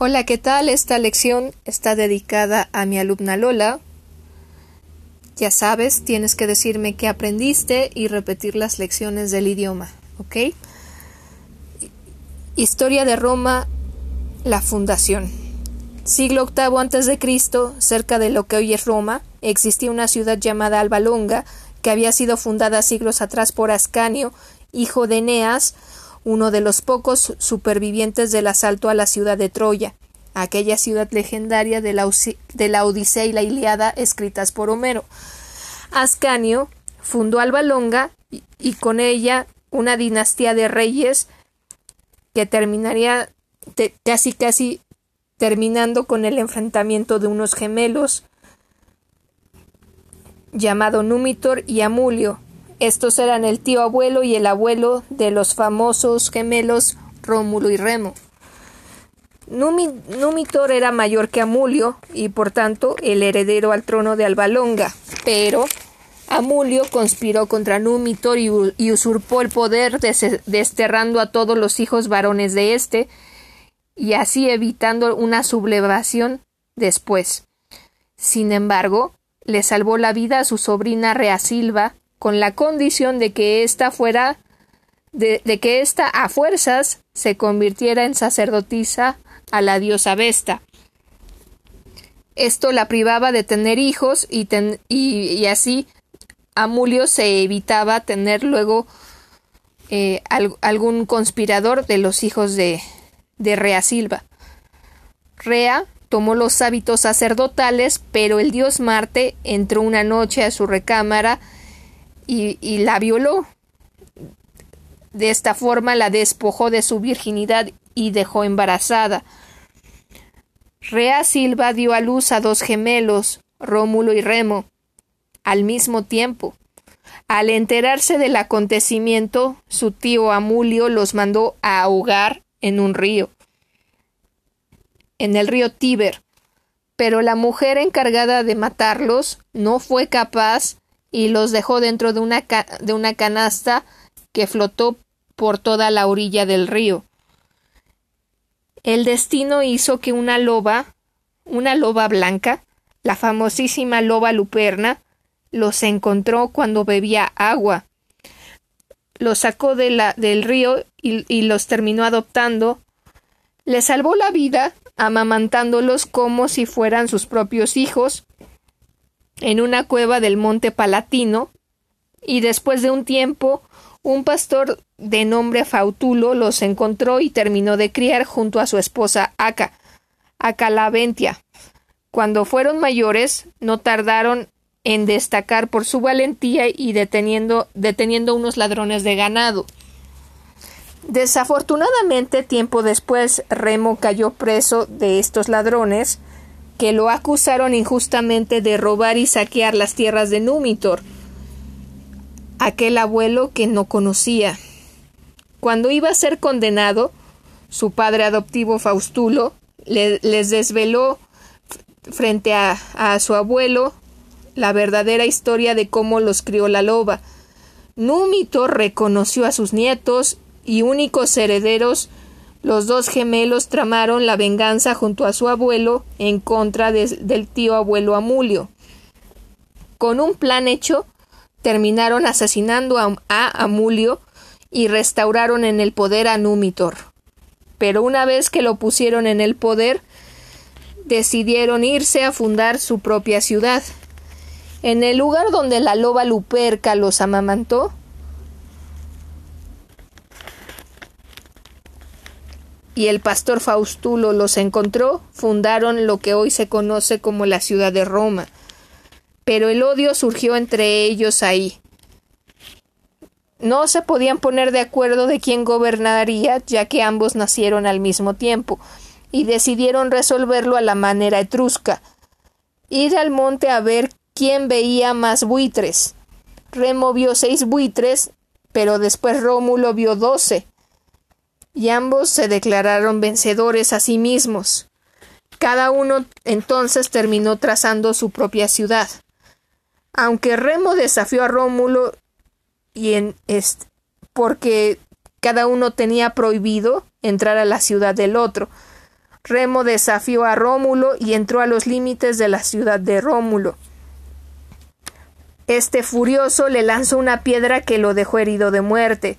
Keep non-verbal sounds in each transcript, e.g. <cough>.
Hola, ¿qué tal? Esta lección está dedicada a mi alumna Lola. Ya sabes, tienes que decirme qué aprendiste y repetir las lecciones del idioma, ¿ok? Historia de Roma, la fundación. Siglo VIII antes de Cristo, cerca de lo que hoy es Roma, existía una ciudad llamada Alba Longa, que había sido fundada siglos atrás por Ascanio, hijo de Eneas, uno de los pocos supervivientes del asalto a la ciudad de Troya, aquella ciudad legendaria de la, de la Odisea y la Iliada escritas por Homero. Ascanio fundó Alba Longa y, con ella una dinastía de reyes que terminaría te, casi casi terminando con el enfrentamiento de unos gemelos llamado Numitor y Amulio. Estos eran el tío abuelo y el abuelo de los famosos gemelos Rómulo y Remo. Numitor era mayor que Amulio y por tanto el heredero al trono de Albalonga, pero Amulio conspiró contra Numitor y, usurpó el poder desterrando a todos los hijos varones de éste y así evitando una sublevación después. Sin embargo, le salvó la vida a su sobrina Reasilva con la condición de que ésta fuera de, que ésta a fuerzas se convirtiera en sacerdotisa a la diosa Vesta. Esto la privaba de tener hijos y, ten, y, y así Amulio se evitaba tener luego eh, al, algún conspirador de los hijos de, de Rea Silva. Rea tomó los hábitos sacerdotales, pero el dios Marte entró una noche a su recámara y, la violó. De esta forma la despojó de su virginidad y dejó embarazada. Rea Silva dio a luz a dos gemelos, Rómulo y Remo, al mismo tiempo. Al enterarse del acontecimiento, su tío Amulio los mandó a ahogar en un río en el río Tíber, pero la mujer encargada de matarlos no fue capaz y los dejó dentro de una, de una canasta que flotó por toda la orilla del río. El destino hizo que una loba, una loba blanca, la famosísima loba luperna, los encontró cuando bebía agua. Los sacó del río y, y los terminó adoptando. Le salvó la vida amamantándolos como si fueran sus propios hijos, en una cueva del monte Palatino, y después de un tiempo un pastor de nombre Fautulo los encontró y terminó de criar junto a su esposa Aca, Acalaventia. Cuando fueron mayores, no tardaron en destacar por su valentía y deteniendo, deteniendo unos ladrones de ganado. Desafortunadamente, tiempo después, Remo cayó preso de estos ladrones, que lo acusaron injustamente de robar y saquear las tierras de Númitor, aquel abuelo que no conocía. Cuando iba a ser condenado, su padre adoptivo Faustulo le, les desveló frente a, a su abuelo la verdadera historia de cómo los crió la loba. Númitor reconoció a sus nietos y únicos herederos, los dos gemelos tramaron la venganza junto a su abuelo en contra de, del tío abuelo Amulio. Con un plan hecho, terminaron asesinando a, a Amulio y restauraron en el poder a Númitor. Pero una vez que lo pusieron en el poder, decidieron irse a fundar su propia ciudad. En el lugar donde la loba Luperca los amamantó, y el pastor Faustulo los encontró, fundaron lo que hoy se conoce como la ciudad de Roma. Pero el odio surgió entre ellos ahí. No se podían poner de acuerdo de quién gobernaría, ya que ambos nacieron al mismo tiempo, y decidieron resolverlo a la manera etrusca. Ir al monte a ver quién veía más buitres. Remo vio seis buitres, pero después Rómulo vio doce y ambos se declararon vencedores a sí mismos. Cada uno entonces terminó trazando su propia ciudad. Aunque Remo desafió a Rómulo y en porque cada uno tenía prohibido entrar a la ciudad del otro. Remo desafió a Rómulo y entró a los límites de la ciudad de Rómulo. Este furioso le lanzó una piedra que lo dejó herido de muerte.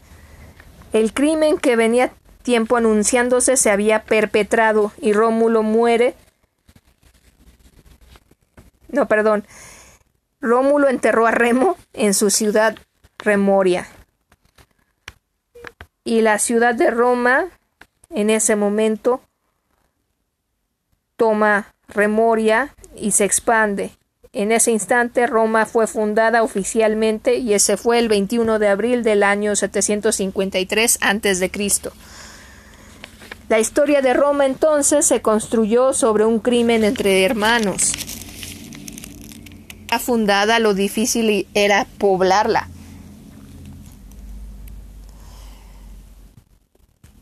El crimen que venía tiempo anunciándose se había perpetrado y Rómulo muere. No, perdón. Rómulo enterró a Remo en su ciudad Remoria. Y la ciudad de Roma en ese momento toma Remoria y se expande. En ese instante Roma fue fundada oficialmente y ese fue el 21 de abril del año 753 a.C. La historia de Roma entonces se construyó sobre un crimen entre hermanos. Fundada lo difícil era poblarla.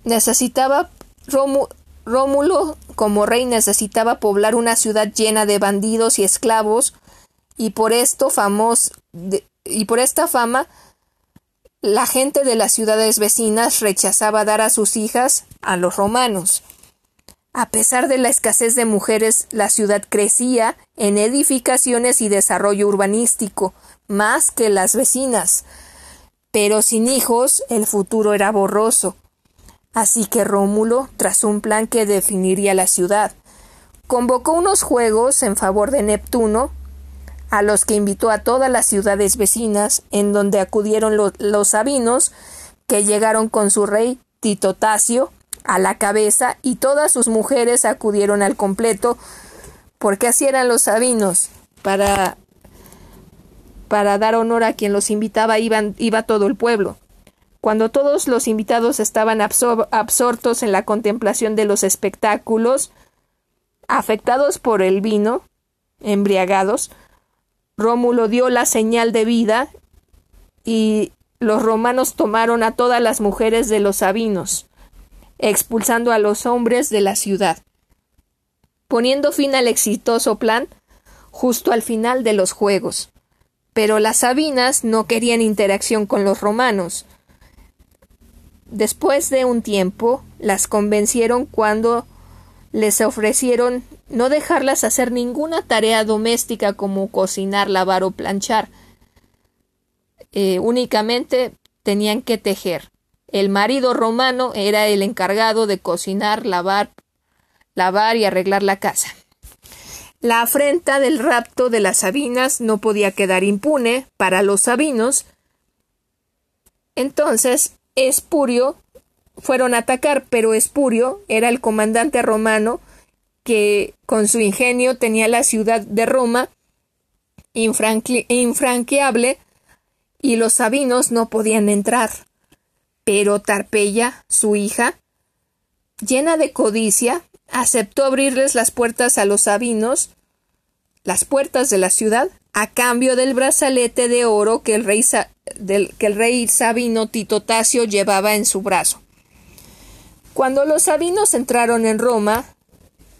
Necesitaba Rómulo como rey necesitaba poblar una ciudad llena de bandidos y esclavos y por esto famos y por esta fama la gente de las ciudades vecinas rechazaba dar a sus hijas a los romanos. A pesar de la escasez de mujeres, la ciudad crecía en edificaciones y desarrollo urbanístico, más que las vecinas. Pero sin hijos, el futuro era borroso. Así que Rómulo trazó un plan que definiría la ciudad. Convocó unos juegos en favor de Neptuno, a los que invitó a todas las ciudades vecinas, en donde acudieron los sabinos, que llegaron con su rey Tito Tasio a la cabeza, y todas sus mujeres acudieron al completo, porque así eran los sabinos, para para dar honor a quien los invitaba iban, iba todo el pueblo. Cuando todos los invitados estaban absortos en la contemplación de los espectáculos, afectados por el vino, embriagados, Rómulo dio la señal de vida y los romanos tomaron a todas las mujeres de los sabinos, expulsando a los hombres de la ciudad, poniendo fin al exitoso plan justo al final de los juegos. Pero las sabinas no querían interacción con los romanos. Después de un tiempo, las convencieron cuando les ofrecieron no dejarlas hacer ninguna tarea doméstica como cocinar, lavar o planchar. Eh, únicamente tenían que tejer. El marido romano era el encargado de cocinar, lavar, lavar y arreglar la casa. La afrenta del rapto de las Sabinas no podía quedar impune para los sabinos. Entonces, Espurio fueron a atacar, pero Espurio era el comandante romano que con su ingenio tenía la ciudad de Roma infranqueable y los sabinos no podían entrar. Pero Tarpeya, su hija, llena de codicia, aceptó abrirles las puertas a los sabinos, las puertas de la ciudad, a cambio del brazalete de oro que el rey, del, que el rey sabino Tito Tasio llevaba en su brazo. Cuando los sabinos entraron en Roma,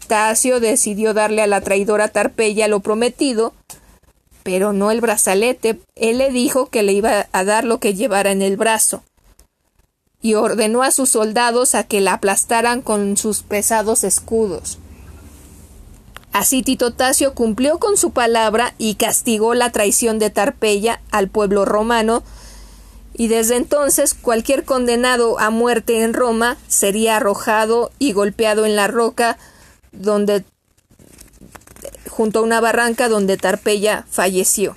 Tasio decidió darle a la traidora Tarpeya lo prometido, pero no el brazalete. Él le dijo que le iba a dar lo que llevara en el brazo y ordenó a sus soldados a que la aplastaran con sus pesados escudos. Así Tito Tasio cumplió con su palabra y castigó la traición de Tarpeya al pueblo romano, y desde entonces cualquier condenado a muerte en Roma sería arrojado y golpeado en la roca donde junto a una barranca donde Tarpeya falleció.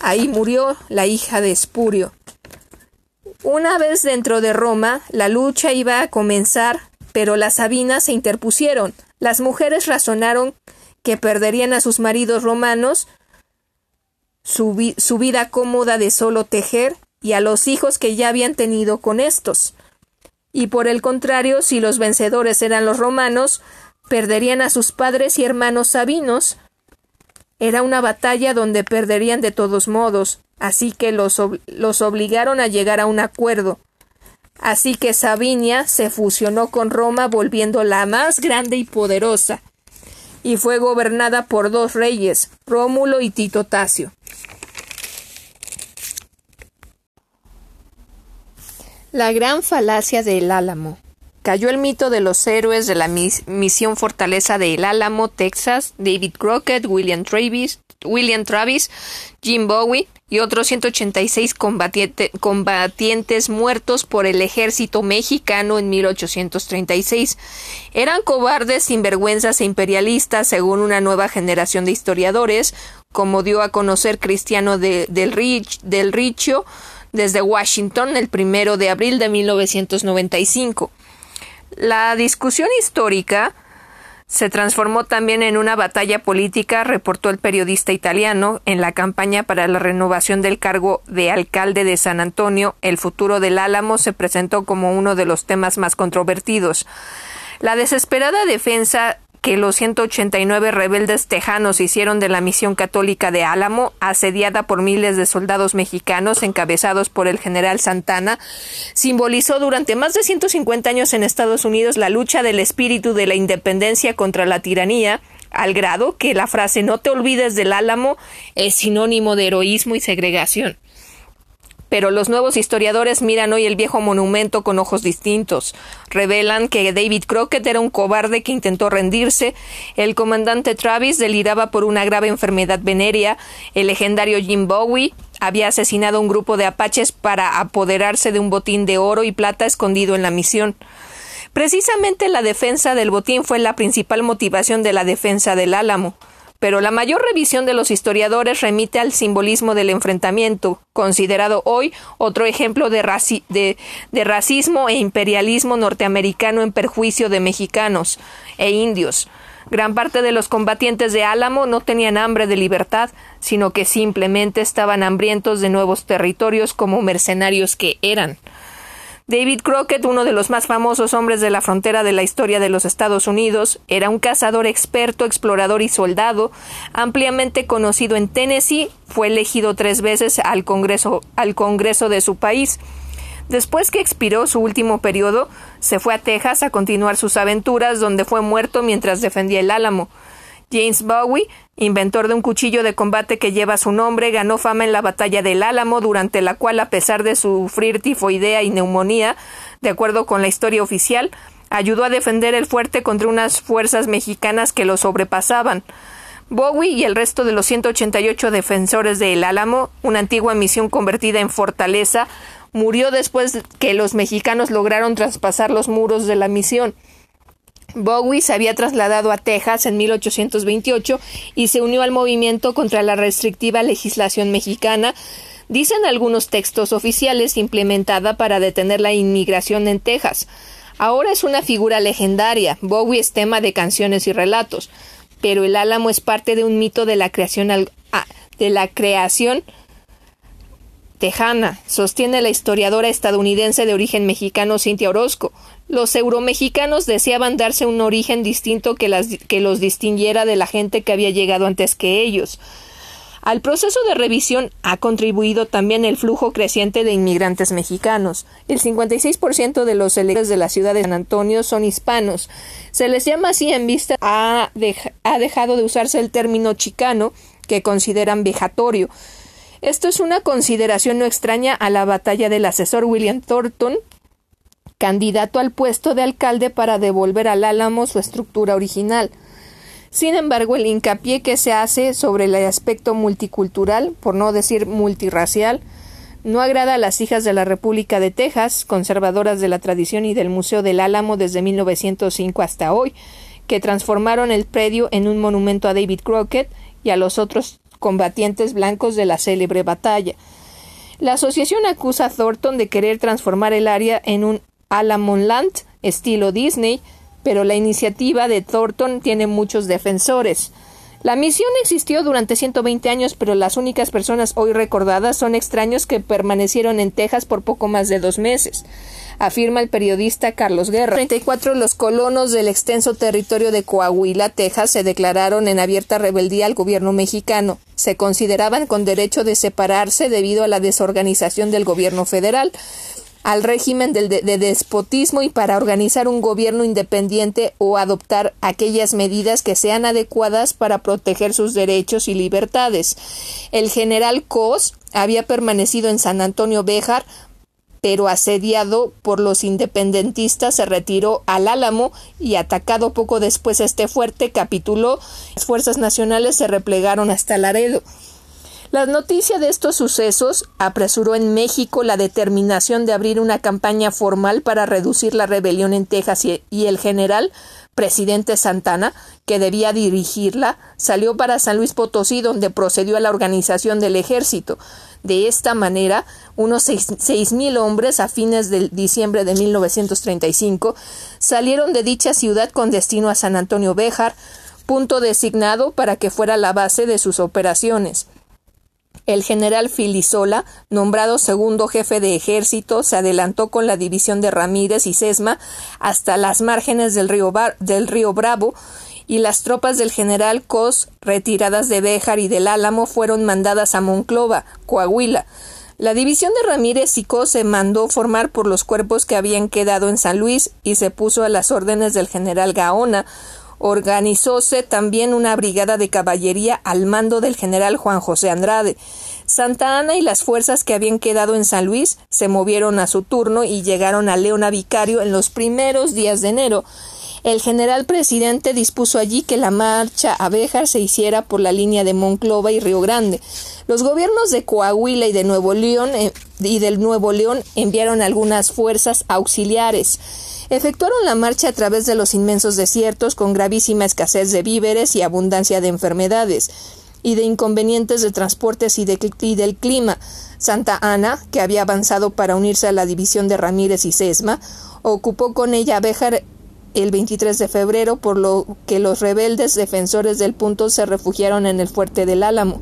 Ahí murió la hija de Espurio. Una vez dentro de Roma, la lucha iba a comenzar, pero las Sabinas se interpusieron. Las mujeres razonaron que perderían a sus maridos romanos, su, su, vida cómoda de solo tejer y a los hijos que ya habían tenido con estos. Y por el contrario, si los vencedores eran los romanos, perderían a sus padres y hermanos sabinos. Era una batalla donde perderían de todos modos, así que los, los obligaron a llegar a un acuerdo. Así que Sabinia se fusionó con Roma volviendo la más grande y poderosa, y fue gobernada por dos reyes, Rómulo y Tito Tasio. La gran falacia del Álamo. Cayó el mito de los héroes de la misión Fortaleza de El Álamo, Texas, David Crockett, William Travis, William Travis, Jim Bowie y otros 186 combatientes muertos por el ejército mexicano en 1836. Eran cobardes, sinvergüenzas e imperialistas, según una nueva generación de historiadores, como dio a conocer Cristiano de, del, Rich, del desde Washington el primero de abril de 1995. La discusión histórica se transformó también en una batalla política, reportó el periodista italiano, en la campaña para la renovación del cargo de alcalde de San Antonio. El futuro del Álamo se presentó como uno de los temas más controvertidos. La desesperada defensa que los 189 rebeldes tejanos hicieron de la misión católica de Álamo, asediada por miles de soldados mexicanos encabezados por el general Santana, simbolizó durante más de 150 años en Estados Unidos la lucha del espíritu de la independencia contra la tiranía, al grado que la frase no te olvides del Álamo es sinónimo de heroísmo y segregación pero los nuevos historiadores miran hoy el viejo monumento con ojos distintos. Revelan que David Crockett era un cobarde que intentó rendirse, el comandante Travis deliraba por una grave enfermedad venérea, el legendario Jim Bowie había asesinado a un grupo de apaches para apoderarse de un botín de oro y plata escondido en la misión. Precisamente la defensa del botín fue la principal motivación de la defensa del Álamo pero la mayor revisión de los historiadores remite al simbolismo del enfrentamiento, considerado hoy otro ejemplo de, racismo e imperialismo norteamericano en perjuicio de mexicanos e indios. Gran parte de los combatientes de Álamo no tenían hambre de libertad, sino que simplemente estaban hambrientos de nuevos territorios como mercenarios que eran. David Crockett, uno de los más famosos hombres de la frontera de la historia de los Estados Unidos, era un cazador experto, explorador y soldado, ampliamente conocido en Tennessee, fue elegido tres veces al Congreso, al Congreso de su país. Después que expiró su último periodo, se fue a Texas a continuar sus aventuras, donde fue muerto mientras defendía el Álamo. James Bowie, inventor de un cuchillo de combate que lleva su nombre, ganó fama en la batalla del Álamo, durante la cual, a pesar de sufrir tifoidea y neumonía, de acuerdo con la historia oficial, ayudó a defender el fuerte contra unas fuerzas mexicanas que lo sobrepasaban. Bowie y el resto de los 188 defensores de El Álamo, una antigua misión convertida en fortaleza, murió después que los mexicanos lograron traspasar los muros de la misión. Bowie se había trasladado a Texas en 1828 y se unió al movimiento contra la restrictiva legislación mexicana, dicen algunos textos oficiales, implementada para detener la inmigración en Texas. Ahora es una figura legendaria. Bowie es tema de canciones y relatos, pero el Álamo es parte de un mito de la creación ah, de la creación tejana, sostiene la historiadora estadounidense de origen mexicano Cintia Orozco. Los euromexicanos deseaban darse un origen distinto que, que los distinguiera de la gente que había llegado antes que ellos. Al proceso de revisión ha contribuido también el flujo creciente de inmigrantes mexicanos. El 56% de los electores de la ciudad de San Antonio son hispanos. Se les llama así en vista ha, ha dejado de usarse el término chicano, que consideran vejatorio. Esto es una consideración no extraña a la batalla del asesor William Thornton, candidato al puesto de alcalde para devolver al Álamo su estructura original. Sin embargo, el hincapié que se hace sobre el aspecto multicultural, por no decir multirracial, no agrada a las hijas de la República de Texas, conservadoras de la tradición y del Museo del Álamo desde 1905 hasta hoy, que transformaron el predio en un monumento a David Crockett y a los otros combatientes blancos de la célebre batalla. La asociación acusa a Thornton de querer transformar el área en un Alamonland estilo Disney, pero la iniciativa de Thornton tiene muchos defensores. La misión existió durante 120 años, pero las únicas personas hoy recordadas son extraños que permanecieron en Texas por poco más de dos meses afirma el periodista Carlos Guerra. 34 los colonos del extenso territorio de Coahuila, Texas, se declararon en abierta rebeldía al gobierno mexicano. Se consideraban con derecho de separarse debido a la desorganización del gobierno federal al régimen de, de, despotismo y para organizar un gobierno independiente o adoptar aquellas medidas que sean adecuadas para proteger sus derechos y libertades. El general Cos había permanecido en San Antonio Béjar pero asediado por los independentistas se retiró al Álamo y atacado poco después este fuerte capituló. Las fuerzas nacionales se replegaron hasta Laredo. La noticia de estos sucesos apresuró en México la determinación de abrir una campaña formal para reducir la rebelión en Texas y, el general presidente Santana, que debía dirigirla, salió para San Luis Potosí, donde procedió a la organización del ejército. De esta manera, unos seis mil hombres a fines de diciembre de 1935 salieron de dicha ciudad con destino a San Antonio Béjar, punto designado para que fuera la base de sus operaciones. El general Filisola, nombrado segundo jefe de ejército, se adelantó con la división de Ramírez y Sesma hasta las márgenes del río, Bravo y las tropas del general Cos, retiradas de Béjar y del Álamo, fueron mandadas a Monclova, Coahuila. La división de Ramírez y Cos se mandó formar por los cuerpos que habían quedado en San Luis y se puso a las órdenes del general Gaona, organizóse también una brigada de caballería al mando del general Juan José Andrade. Santa Ana y las fuerzas que habían quedado en San Luis se movieron a su turno y llegaron a Leona Vicario en los primeros días de enero. El general presidente dispuso allí que la marcha a Béjar se hiciera por la línea de Monclova y Río Grande. Los gobiernos de Coahuila y de Nuevo León eh, y del Nuevo León enviaron algunas fuerzas auxiliares efectuaron la marcha a través de los inmensos desiertos con gravísima escasez de víveres y abundancia de enfermedades y de inconvenientes de transportes y, del clima. Santa Ana, que había avanzado para unirse a la división de Ramírez y Sesma, ocupó con ella Béjar el 23 de febrero, por lo que los rebeldes defensores del punto se refugiaron en el fuerte del Álamo.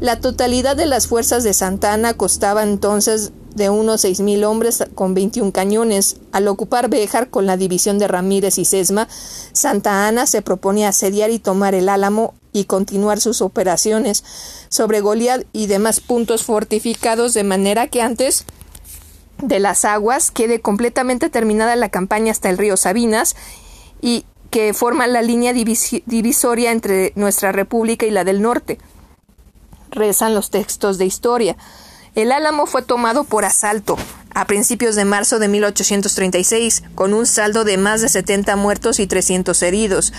La totalidad de las fuerzas de Santa Ana costaba entonces de unos seis mil hombres con 21 cañones. Al ocupar Béjar con la división de Ramírez y Sesma, Santa Ana se proponía asediar y tomar el Álamo y continuar sus operaciones sobre Goliat y demás puntos fortificados de manera que antes de las aguas quede completamente terminada la campaña hasta el río Sabinas y que forma la línea divisoria entre nuestra república y la del norte. Rezan los textos de historia. El Álamo fue tomado por asalto a principios de marzo de 1836, con un saldo de más de 70 muertos y 300 heridos.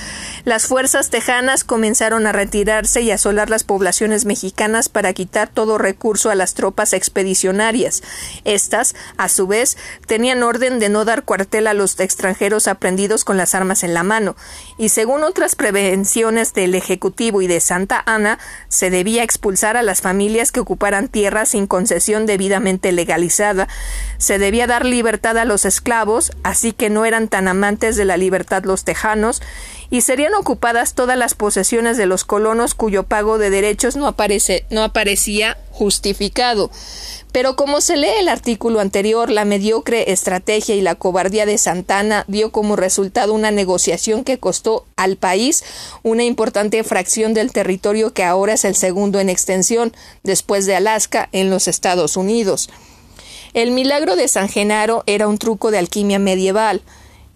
Las fuerzas tejanas comenzaron a retirarse y asolar las poblaciones mexicanas para quitar todo recurso a las tropas expedicionarias. Estas, a su vez, tenían orden de no dar cuartel a los extranjeros aprendidos con las armas en la mano, y según otras prevenciones del Ejecutivo y de Santa Ana, se debía expulsar a las familias que ocuparan tierras sin concesión debidamente legalizada, se debía dar libertad a los esclavos, así que no eran tan amantes de la libertad los tejanos, y serían ocupadas todas las posesiones de los colonos cuyo pago de derechos no, aparece, no aparecía justificado. Pero como se lee el artículo anterior, la mediocre estrategia y la cobardía de Santana dio como resultado una negociación que costó al país una importante fracción del territorio que ahora es el segundo en extensión, después de Alaska, en los Estados Unidos. El milagro de San Genaro era un truco de alquimia medieval.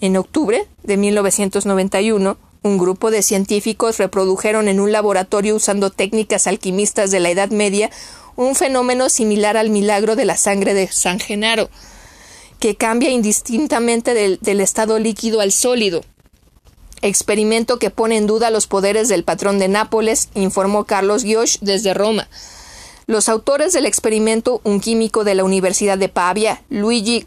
En octubre de 1991, un grupo de científicos reprodujeron en un laboratorio usando técnicas alquimistas de la Edad Media un fenómeno similar al milagro de la sangre de San Genaro, que cambia indistintamente del, del estado líquido al sólido. Experimento que pone en duda los poderes del patrón de Nápoles, informó Carlos Gioch desde Roma. Los autores del experimento, un químico de la Universidad de Pavia, Luigi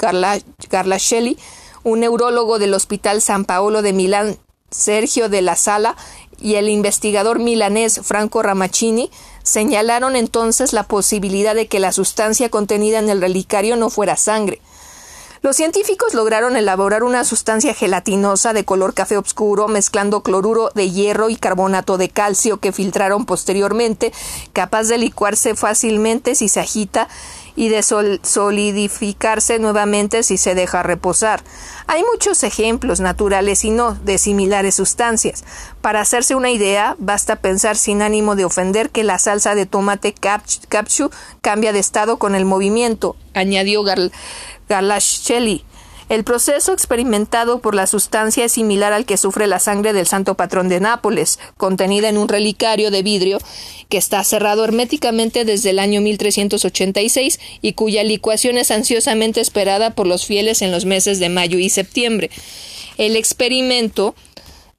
Garlascelli, un neurólogo del Hospital San Paolo de Milán, Sergio de la Sala, y el investigador milanés Franco Ramaccini, señalaron entonces la posibilidad de que la sustancia contenida en el relicario no fuera sangre, los científicos lograron elaborar una sustancia gelatinosa de color café oscuro mezclando cloruro de hierro y carbonato de calcio que filtraron posteriormente, capaz de licuarse fácilmente si se agita y de solidificarse nuevamente si se deja reposar. Hay muchos ejemplos naturales y no de similares sustancias. Para hacerse una idea, basta pensar sin ánimo de ofender que la salsa de tomate capchu cambia de estado con el movimiento, añadió Garlaschelli. El proceso experimentado por la sustancia es similar al que sufre la sangre del santo patrón de Nápoles, contenida en un relicario de vidrio que está cerrado herméticamente desde el año 1386 y cuya licuación es ansiosamente esperada por los fieles en los meses de mayo y septiembre. El experimento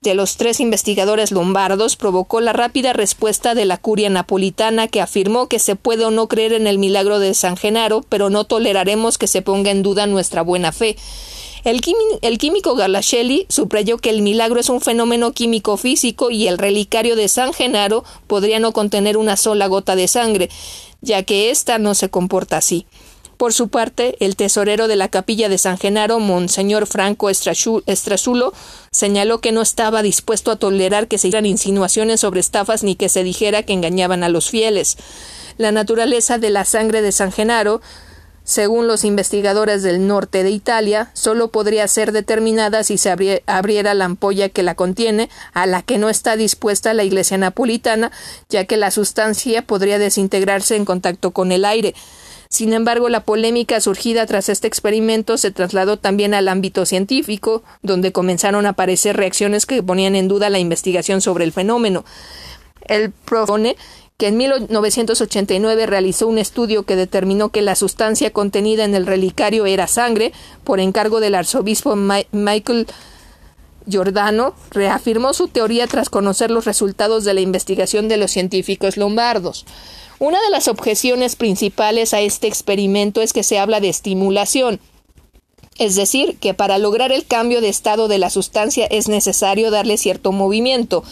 de los tres investigadores lombardos provocó la rápida respuesta de la curia napolitana que afirmó que se puede o no creer en el milagro de San Genaro, pero no toleraremos que se ponga en duda nuestra buena fe. El, químico Garlascelli subrayó que el milagro es un fenómeno químico físico y el relicario de San Genaro podría no contener una sola gota de sangre, ya que ésta no se comporta así. Por su parte, el tesorero de la capilla de San Genaro, Monseñor Franco Estrazulo, señaló que no estaba dispuesto a tolerar que se hicieran insinuaciones sobre estafas ni que se dijera que engañaban a los fieles. La naturaleza de la sangre de San Genaro según los investigadores del norte de Italia, solo podría ser determinada si se abriera la ampolla que la contiene, a la que no está dispuesta la iglesia napolitana, ya que la sustancia podría desintegrarse en contacto con el aire. Sin embargo, la polémica surgida tras este experimento se trasladó también al ámbito científico, donde comenzaron a aparecer reacciones que ponían en duda la investigación sobre el fenómeno. El propone que en 1989 realizó un estudio que determinó que la sustancia contenida en el relicario era sangre, por encargo del arzobispo Michael Giordano, reafirmó su teoría tras conocer los resultados de la investigación de los científicos lombardos. Una de las objeciones principales a este experimento es que se habla de estimulación, es decir, que para lograr el cambio de estado de la sustancia es necesario darle cierto movimiento,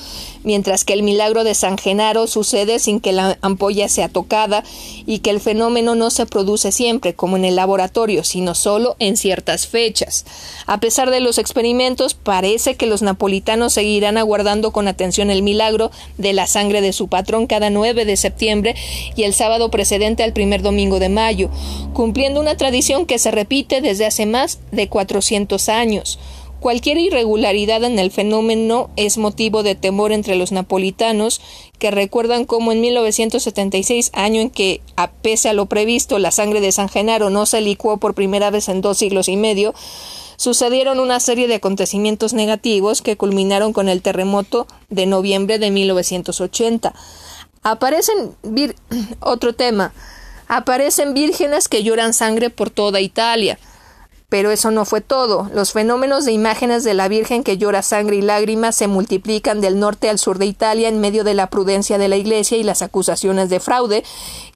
mientras que el milagro de San Genaro sucede sin que la ampolla sea tocada y que el fenómeno no se produce siempre, como en el laboratorio, sino solo en ciertas fechas. A pesar de los experimentos, parece que los napolitanos seguirán aguardando con atención el milagro de la sangre de su patrón cada 9 de septiembre y el sábado precedente al primer domingo de mayo, cumpliendo una tradición que se repite desde hace más de 400 años. Cualquier irregularidad en el fenómeno es motivo de temor entre los napolitanos, que recuerdan cómo en 1976, año en que, a pese a lo previsto, la sangre de San Genaro no se licuó por primera vez en dos siglos y medio, sucedieron una serie de acontecimientos negativos que culminaron con el terremoto de noviembre de 1980. Aparecen <clears throat> otro tema. Aparecen vírgenes que lloran sangre por toda Italia. Pero eso no fue todo. Los fenómenos de imágenes de la Virgen que llora sangre y lágrimas se multiplican del norte al sur de Italia en medio de la prudencia de la Iglesia y las acusaciones de fraude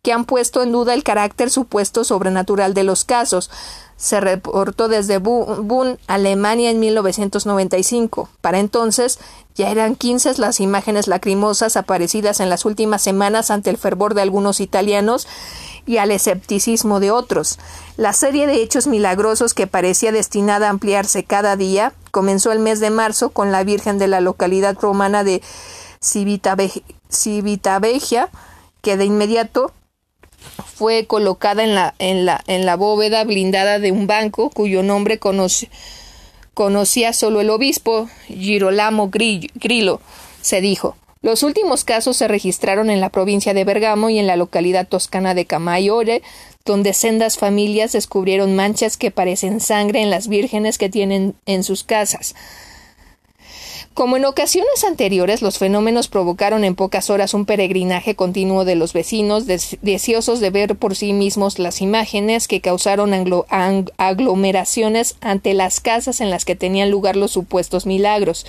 que han puesto en duda el carácter supuesto sobrenatural de los casos. Se reportó desde Bonn, Alemania, en 1995. Para entonces ya eran quince las imágenes lacrimosas aparecidas en las últimas semanas ante el fervor de algunos italianos y al escepticismo de otros. La serie de hechos milagrosos que parecía destinada a ampliarse cada día comenzó el mes de marzo con la Virgen de la localidad romana de Civitavecchia, que de inmediato fue colocada en la, bóveda blindada de un banco cuyo nombre conocía solo el obispo Girolamo Grillo. Se dijo los últimos casos se registraron en la provincia de Bergamo y en la localidad toscana de Camaiore, donde sendas familias descubrieron manchas que parecen sangre en las vírgenes que tienen en sus casas. Como en ocasiones anteriores, los fenómenos provocaron en pocas horas un peregrinaje continuo de los vecinos, deseosos de ver por sí mismos las imágenes que causaron aglomeraciones ante las casas en las que tenían lugar los supuestos milagros.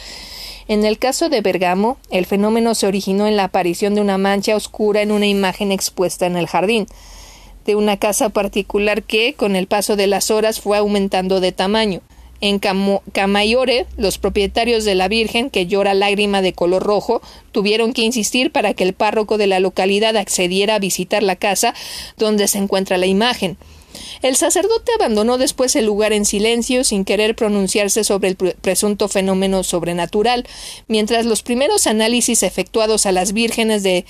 En el caso de Bergamo, el fenómeno se originó en la aparición de una mancha oscura en una imagen expuesta en el jardín de una casa particular que, con el paso de las horas, fue aumentando de tamaño. En Camaiore, los propietarios de la Virgen, que llora lágrima de color rojo, tuvieron que insistir para que el párroco de la localidad accediera a visitar la casa donde se encuentra la imagen. El sacerdote abandonó después el lugar en silencio, sin querer pronunciarse sobre el presunto fenómeno sobrenatural, mientras los primeros análisis efectuados a las vírgenes de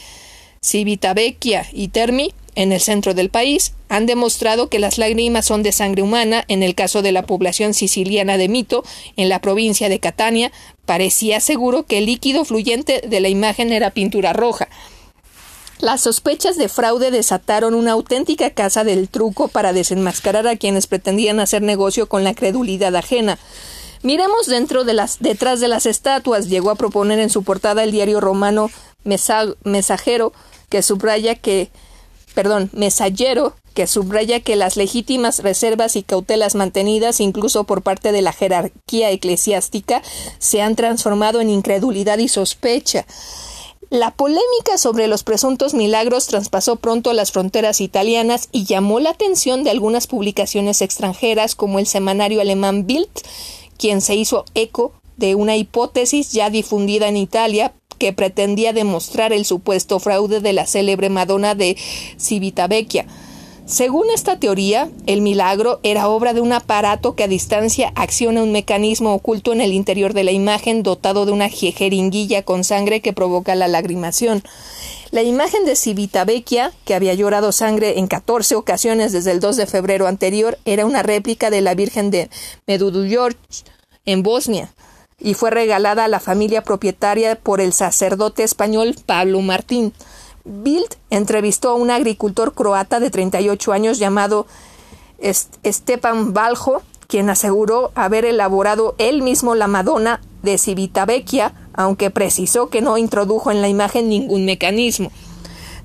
Civitavecchia y Termi, en el centro del país, han demostrado que las lágrimas son de sangre humana. En el caso de la población siciliana de Mito, en la provincia de Catania, parecía seguro que el líquido fluyente de la imagen era pintura roja. Las sospechas de fraude desataron una auténtica casa del truco para desenmascarar a quienes pretendían hacer negocio con la credulidad ajena. Miremos dentro de las, detrás de las estatuas, llegó a proponer en su portada el diario romano Mesajero, que subraya que, perdón, Mesallero, que subraya que las legítimas reservas y cautelas mantenidas, incluso por parte de la jerarquía eclesiástica, se han transformado en incredulidad y sospecha. La polémica sobre los presuntos milagros traspasó pronto las fronteras italianas y llamó la atención de algunas publicaciones extranjeras como el semanario alemán Bild, quien se hizo eco de una hipótesis ya difundida en Italia que pretendía demostrar el supuesto fraude de la célebre Madonna de Civitavecchia. Según esta teoría, el milagro era obra de un aparato que a distancia acciona un mecanismo oculto en el interior de la imagen dotado de una jeringuilla con sangre que provoca la lagrimación. La imagen de Civitavecchia, que había llorado sangre en 14 ocasiones desde el 2 de febrero anterior, era una réplica de la Virgen de Medudujorj en Bosnia y fue regalada a la familia propietaria por el sacerdote español Pablo Martín. Bild entrevistó a un agricultor croata de 38 años llamado Stepan Baljo, quien aseguró haber elaborado él mismo la Madonna de Civitavecchia, aunque precisó que no introdujo en la imagen ningún mecanismo.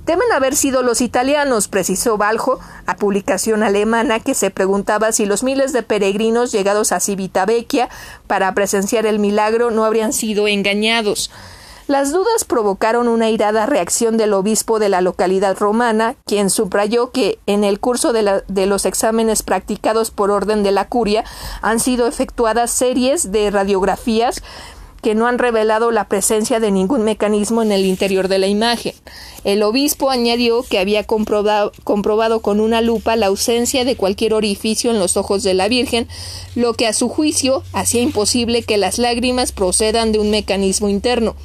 Deben haber sido los italianos, precisó Baljo, a publicación alemana que se preguntaba si los miles de peregrinos llegados a Civitavecchia para presenciar el milagro no habrían sido engañados. Las dudas provocaron una irada reacción del obispo de la localidad romana, quien subrayó que en el curso de, de, los exámenes practicados por orden de la curia han sido efectuadas series de radiografías que no han revelado la presencia de ningún mecanismo en el interior de la imagen. El obispo añadió que había comprobado, comprobado, con una lupa la ausencia de cualquier orificio en los ojos de la Virgen, lo que a su juicio hacía imposible que las lágrimas procedan de un mecanismo interno.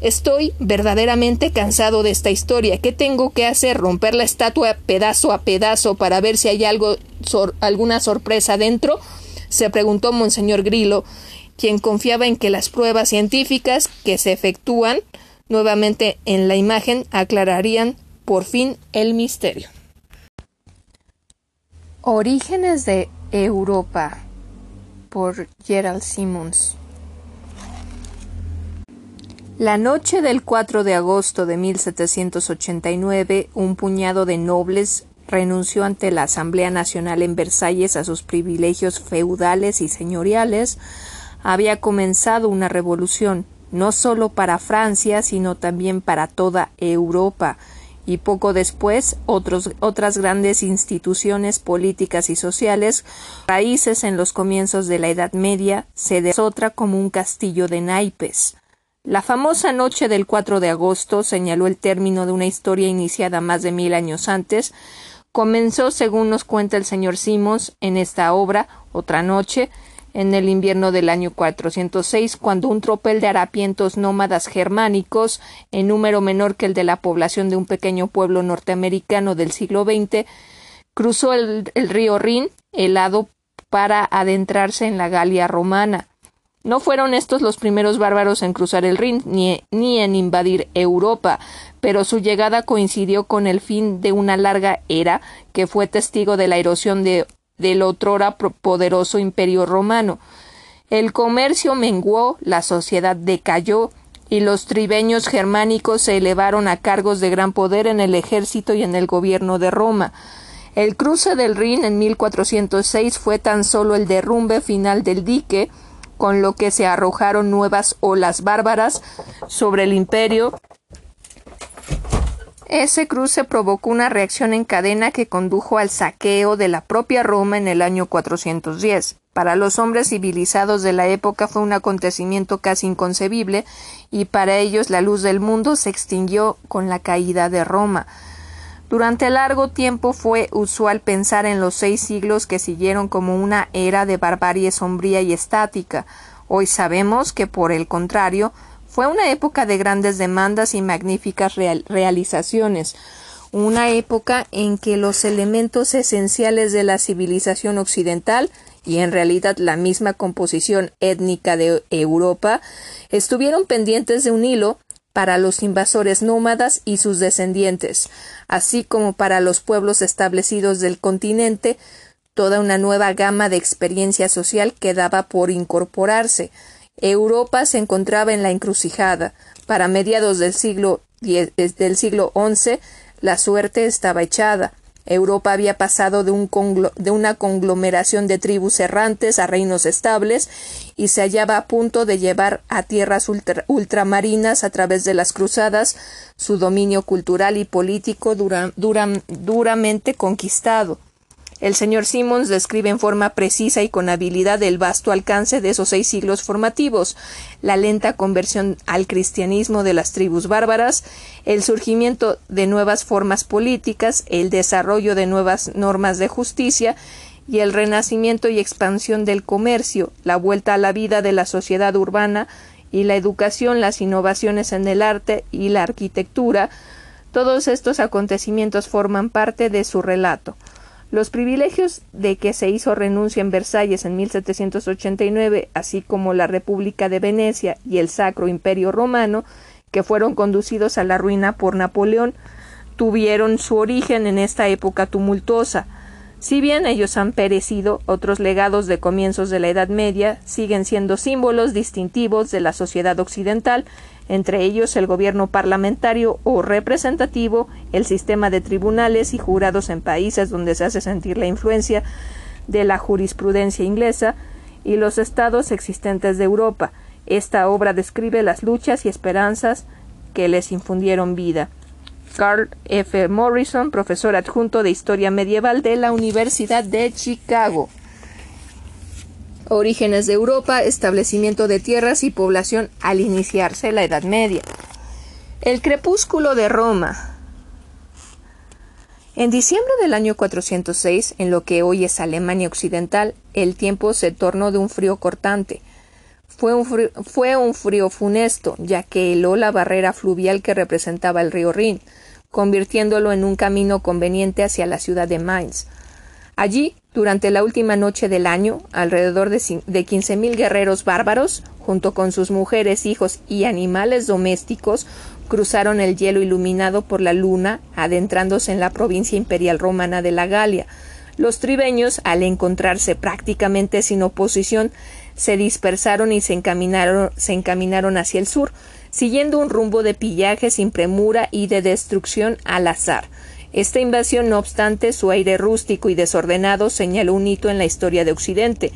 Estoy verdaderamente cansado de esta historia. ¿Qué tengo que hacer? ¿Romper la estatua pedazo a pedazo para ver si hay algo, alguna sorpresa dentro? se preguntó Monseñor Grillo, quien confiaba en que las pruebas científicas que se efectúan nuevamente en la imagen aclararían por fin el misterio. Orígenes de Europa por Gerald Simmons la noche del 4 de agosto de 1789, un puñado de nobles renunció ante la Asamblea Nacional en Versalles a sus privilegios feudales y señoriales. Había comenzado una revolución, no solo para Francia, sino también para toda Europa, y poco después otras grandes instituciones políticas y sociales, raíces en los comienzos de la Edad Media, se desotra como un castillo de naipes. La famosa noche del 4 de agosto señaló el término de una historia iniciada más de mil años antes. Comenzó, según nos cuenta el señor Simons en esta obra, Otra noche, en el invierno del año 406, cuando un tropel de harapientos nómadas germánicos, en número menor que el de la población de un pequeño pueblo norteamericano del siglo XX, cruzó el, el río Rin, helado, para adentrarse en la Galia romana. No fueron estos los primeros bárbaros en cruzar el Rin ni, ni, en invadir Europa, pero su llegada coincidió con el fin de una larga era que fue testigo de la erosión de, del otrora poderoso imperio romano. El comercio menguó, la sociedad decayó, y los tribeños germánicos se elevaron a cargos de gran poder en el ejército y en el gobierno de Roma. El cruce del Rin en 1406 fue tan solo el derrumbe final del dique, con lo que se arrojaron nuevas olas bárbaras sobre el imperio. Ese cruce provocó una reacción en cadena que condujo al saqueo de la propia Roma en el año 410. Para los hombres civilizados de la época fue un acontecimiento casi inconcebible y para ellos la luz del mundo se extinguió con la caída de Roma. Durante largo tiempo fue usual pensar en los seis siglos que siguieron como una era de barbarie sombría y estática. Hoy sabemos que, por el contrario, fue una época de grandes demandas y magníficas realizaciones, una época en que los elementos esenciales de la civilización occidental y en realidad la misma composición étnica de Europa estuvieron pendientes de un hilo para los invasores nómadas y sus descendientes, así como para los pueblos establecidos del continente, toda una nueva gama de experiencia social quedaba por incorporarse. Europa se encontraba en la encrucijada. Para mediados del siglo, del siglo XI, la suerte estaba echada. Europa había pasado de, un de, una conglomeración de tribus errantes a reinos estables y se hallaba a punto de llevar a tierras ultramarinas a través de las cruzadas su dominio cultural y político duramente conquistado. El señor Simmons describe en forma precisa y con habilidad el vasto alcance de esos seis siglos formativos, la lenta conversión al cristianismo de las tribus bárbaras, el surgimiento de nuevas formas políticas, el desarrollo de nuevas normas de justicia y el renacimiento y expansión del comercio, la vuelta a la vida de la sociedad urbana y la educación, las innovaciones en el arte y la arquitectura, todos estos acontecimientos forman parte de su relato. Los privilegios de que se hizo renuncia en Versalles en 1789, así como la República de Venecia y el Sacro Imperio Romano, que fueron conducidos a la ruina por Napoleón, tuvieron su origen en esta época tumultuosa. Si bien ellos han perecido, otros legados de comienzos de la Edad Media siguen siendo símbolos distintivos de la sociedad occidental entre ellos el gobierno parlamentario o representativo, el sistema de tribunales y jurados en países donde se hace sentir la influencia de la jurisprudencia inglesa y los estados existentes de Europa. Esta obra describe las luchas y esperanzas que les infundieron vida. Carl F. Morrison, profesor adjunto de Historia Medieval de la Universidad de Chicago. Orígenes de Europa, establecimiento de tierras y población al iniciarse la Edad Media. El crepúsculo de Roma. En diciembre del año 406, en lo que hoy es Alemania Occidental, el tiempo se tornó de un frío cortante. Fue un frío, fue un frío funesto, ya que heló la barrera fluvial que representaba el río Rin, convirtiéndolo en un camino conveniente hacia la ciudad de Mainz. Allí, durante la última noche del año, alrededor de quince mil guerreros bárbaros, junto con sus mujeres, hijos y animales domésticos, cruzaron el hielo iluminado por la luna, adentrándose en la provincia imperial romana de la Galia. Los tribeños, al encontrarse prácticamente sin oposición, se dispersaron y se encaminaron, se encaminaron hacia el sur, siguiendo un rumbo de pillaje sin premura y de destrucción al azar. Esta invasión, no obstante, su aire rústico y desordenado señaló un hito en la historia de Occidente.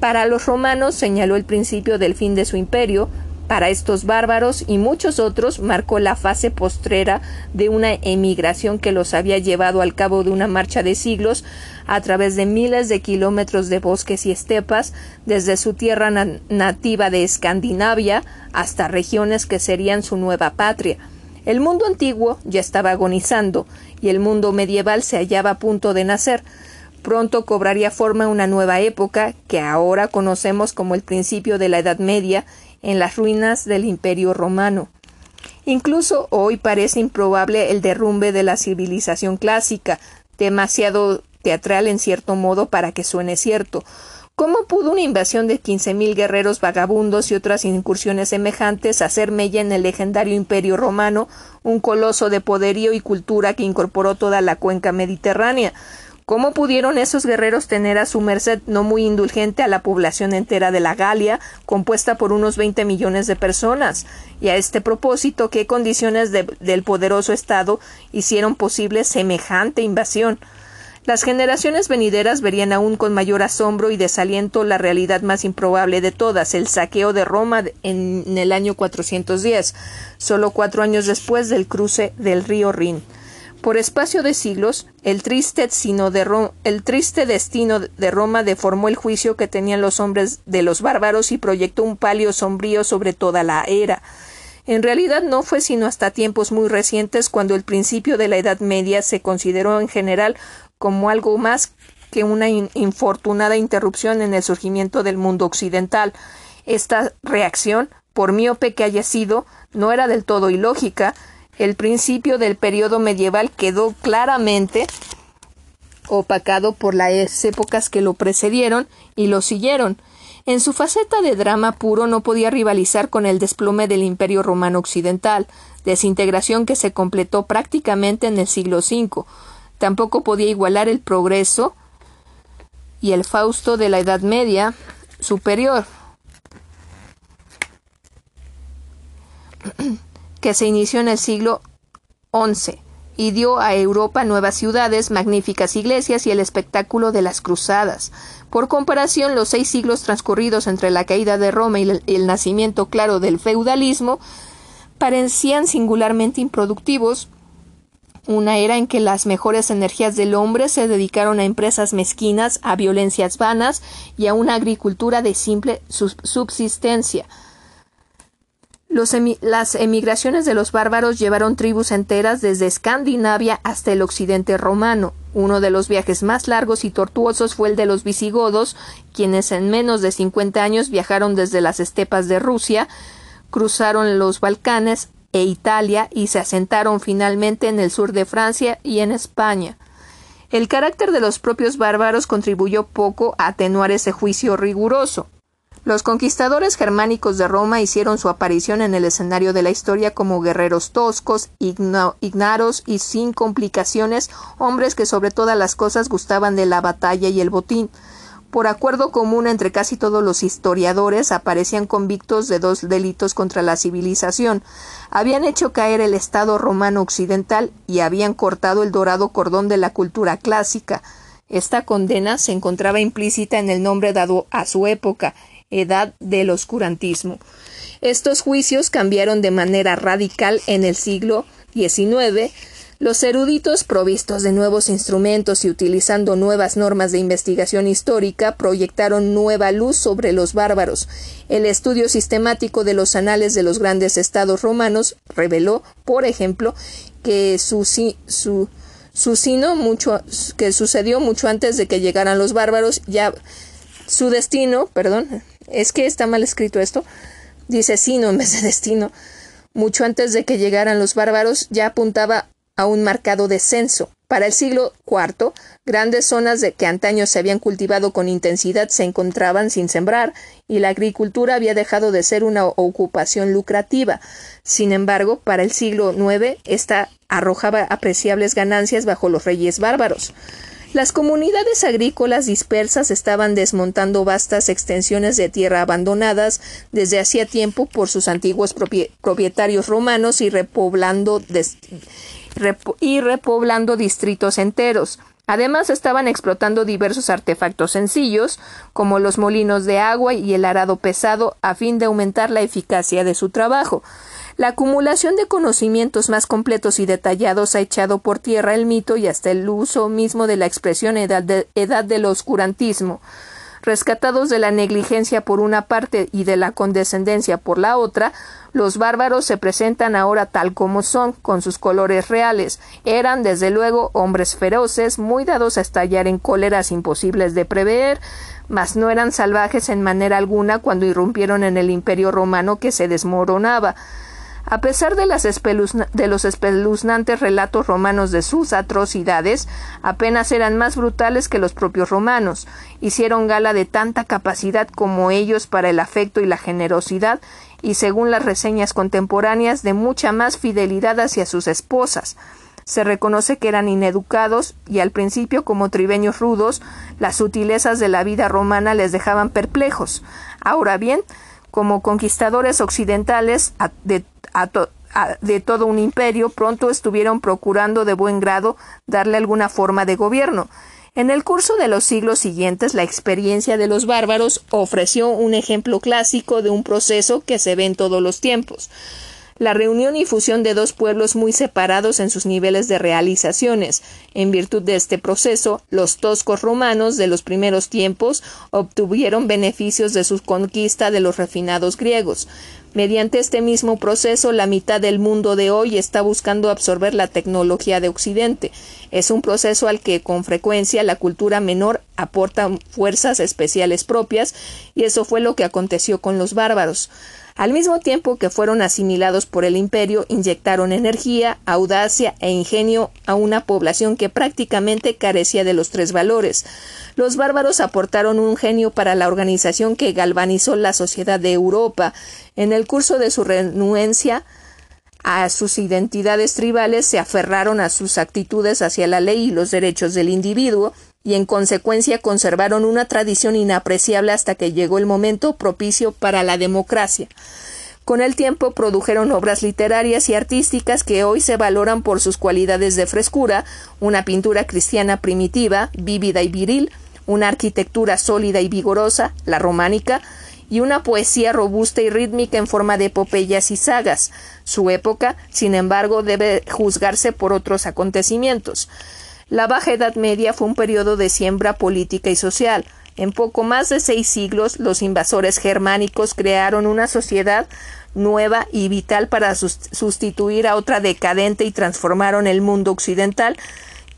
Para los romanos señaló el principio del fin de su imperio, para estos bárbaros y muchos otros marcó la fase postrera de una emigración que los había llevado al cabo de una marcha de siglos a través de miles de kilómetros de bosques y estepas, desde su tierra nativa de Escandinavia hasta regiones que serían su nueva patria. El mundo antiguo ya estaba agonizando y el mundo medieval se hallaba a punto de nacer. Pronto cobraría forma una nueva época que ahora conocemos como el principio de la Edad Media en las ruinas del Imperio romano. Incluso hoy parece improbable el derrumbe de la civilización clásica, demasiado teatral en cierto modo para que suene cierto, ¿Cómo pudo una invasión de quince mil guerreros vagabundos y otras incursiones semejantes hacer mella en el legendario imperio romano, un coloso de poderío y cultura que incorporó toda la cuenca mediterránea? ¿Cómo pudieron esos guerreros tener a su merced no muy indulgente a la población entera de la Galia, compuesta por unos veinte millones de personas? Y a este propósito, ¿qué condiciones del poderoso Estado hicieron posible semejante invasión? Las generaciones venideras verían aún con mayor asombro y desaliento la realidad más improbable de todas, el saqueo de Roma en el año 410, solo cuatro años después del cruce del río Rin. Por espacio de siglos, el triste, de el triste destino de Roma deformó el juicio que tenían los hombres de los bárbaros y proyectó un palio sombrío sobre toda la era. En realidad no fue sino hasta tiempos muy recientes cuando el principio de la Edad Media se consideró en general como algo más que una infortunada interrupción en el surgimiento del mundo occidental. Esta reacción, por miope que haya sido, no era del todo ilógica. El principio del periodo medieval quedó claramente opacado por las épocas que lo precedieron y lo siguieron. En su faceta de drama puro no podía rivalizar con el desplome del Imperio Romano Occidental, desintegración que se completó prácticamente en el siglo V. Tampoco podía igualar el progreso y el Fausto de la Edad Media superior, que se inició en el siglo XI y dio a Europa nuevas ciudades, magníficas iglesias y el espectáculo de las cruzadas. Por comparación, los seis siglos transcurridos entre la caída de Roma y el, nacimiento claro del feudalismo parecían singularmente improductivos, una era en que las mejores energías del hombre se dedicaron a empresas mezquinas, a violencias vanas y a una agricultura de simple subsistencia las emigraciones de los bárbaros llevaron tribus enteras desde Escandinavia hasta el occidente romano. Uno de los viajes más largos y tortuosos fue el de los visigodos, quienes en menos de cincuenta años viajaron desde las estepas de Rusia, cruzaron los Balcanes e Italia y se asentaron finalmente en el sur de Francia y en España. El carácter de los propios bárbaros contribuyó poco a atenuar ese juicio riguroso. Los conquistadores germánicos de Roma hicieron su aparición en el escenario de la historia como guerreros toscos, ignaros y sin complicaciones, hombres que sobre todas las cosas gustaban de la batalla y el botín. Por acuerdo común entre casi todos los historiadores, aparecían convictos de dos delitos contra la civilización. Habían hecho caer el Estado romano occidental y habían cortado el dorado cordón de la cultura clásica. Esta condena se encontraba implícita en el nombre dado a su época, edad del oscurantismo. Estos juicios cambiaron de manera radical en el siglo XIX. Los eruditos, provistos de nuevos instrumentos y utilizando nuevas normas de investigación histórica, proyectaron nueva luz sobre los bárbaros. El estudio sistemático de los anales de los grandes estados romanos reveló, por ejemplo, que su, su, mucho, que sucedió mucho antes de que llegaran los bárbaros, ya su destino, perdón, es que está mal escrito esto. Dice sino en vez de destino. Mucho antes de que llegaran los bárbaros ya apuntaba a un marcado descenso. Para el siglo IV, grandes zonas de que antaño se habían cultivado con intensidad se encontraban sin sembrar, y la agricultura había dejado de ser una ocupación lucrativa. Sin embargo, para el siglo IX, esta arrojaba apreciables ganancias bajo los reyes bárbaros. Las comunidades agrícolas dispersas estaban desmontando vastas extensiones de tierra abandonadas desde hacía tiempo por sus antiguos propietarios romanos y repoblando, y repoblando distritos enteros. Además estaban explotando diversos artefactos sencillos, como los molinos de agua y el arado pesado, a fin de aumentar la eficacia de su trabajo. La acumulación de conocimientos más completos y detallados ha echado por tierra el mito y hasta el uso mismo de la expresión edad, del oscurantismo. Rescatados de la negligencia por una parte y de la condescendencia por la otra, los bárbaros se presentan ahora tal como son, con sus colores reales. Eran, desde luego, hombres feroces, muy dados a estallar en cóleras imposibles de prever, mas no eran salvajes en manera alguna cuando irrumpieron en el imperio romano que se desmoronaba. A pesar de, los espeluznantes relatos romanos de sus atrocidades, apenas eran más brutales que los propios romanos. Hicieron gala de tanta capacidad como ellos para el afecto y la generosidad, y según las reseñas contemporáneas, de mucha más fidelidad hacia sus esposas. Se reconoce que eran ineducados y al principio como tribeños rudos, las sutilezas de la vida romana les dejaban perplejos. Ahora bien, como conquistadores occidentales de, de todo un imperio, pronto estuvieron procurando de buen grado darle alguna forma de gobierno. En el curso de los siglos siguientes, la experiencia de los bárbaros ofreció un ejemplo clásico de un proceso que se ve en todos los tiempos la reunión y fusión de dos pueblos muy separados en sus niveles de realizaciones. En virtud de este proceso, los toscos romanos de los primeros tiempos obtuvieron beneficios de su conquista de los refinados griegos. Mediante este mismo proceso, la mitad del mundo de hoy está buscando absorber la tecnología de Occidente. Es un proceso al que con frecuencia la cultura menor aporta fuerzas especiales propias, y eso fue lo que aconteció con los bárbaros. Al mismo tiempo que fueron asimilados por el imperio, inyectaron energía, audacia e ingenio a una población que prácticamente carecía de los tres valores. Los bárbaros aportaron un genio para la organización que galvanizó la sociedad de Europa. En el curso de su renuencia a sus identidades tribales se aferraron a sus actitudes hacia la ley y los derechos del individuo, y en consecuencia conservaron una tradición inapreciable hasta que llegó el momento propicio para la democracia. Con el tiempo produjeron obras literarias y artísticas que hoy se valoran por sus cualidades de frescura, una pintura cristiana primitiva, vívida y viril, una arquitectura sólida y vigorosa, la románica, y una poesía robusta y rítmica en forma de epopeyas y sagas. Su época, sin embargo, debe juzgarse por otros acontecimientos. La Baja Edad Media fue un periodo de siembra política y social. En poco más de seis siglos, los invasores germánicos crearon una sociedad nueva y vital para sustituir a otra decadente y transformaron el mundo occidental,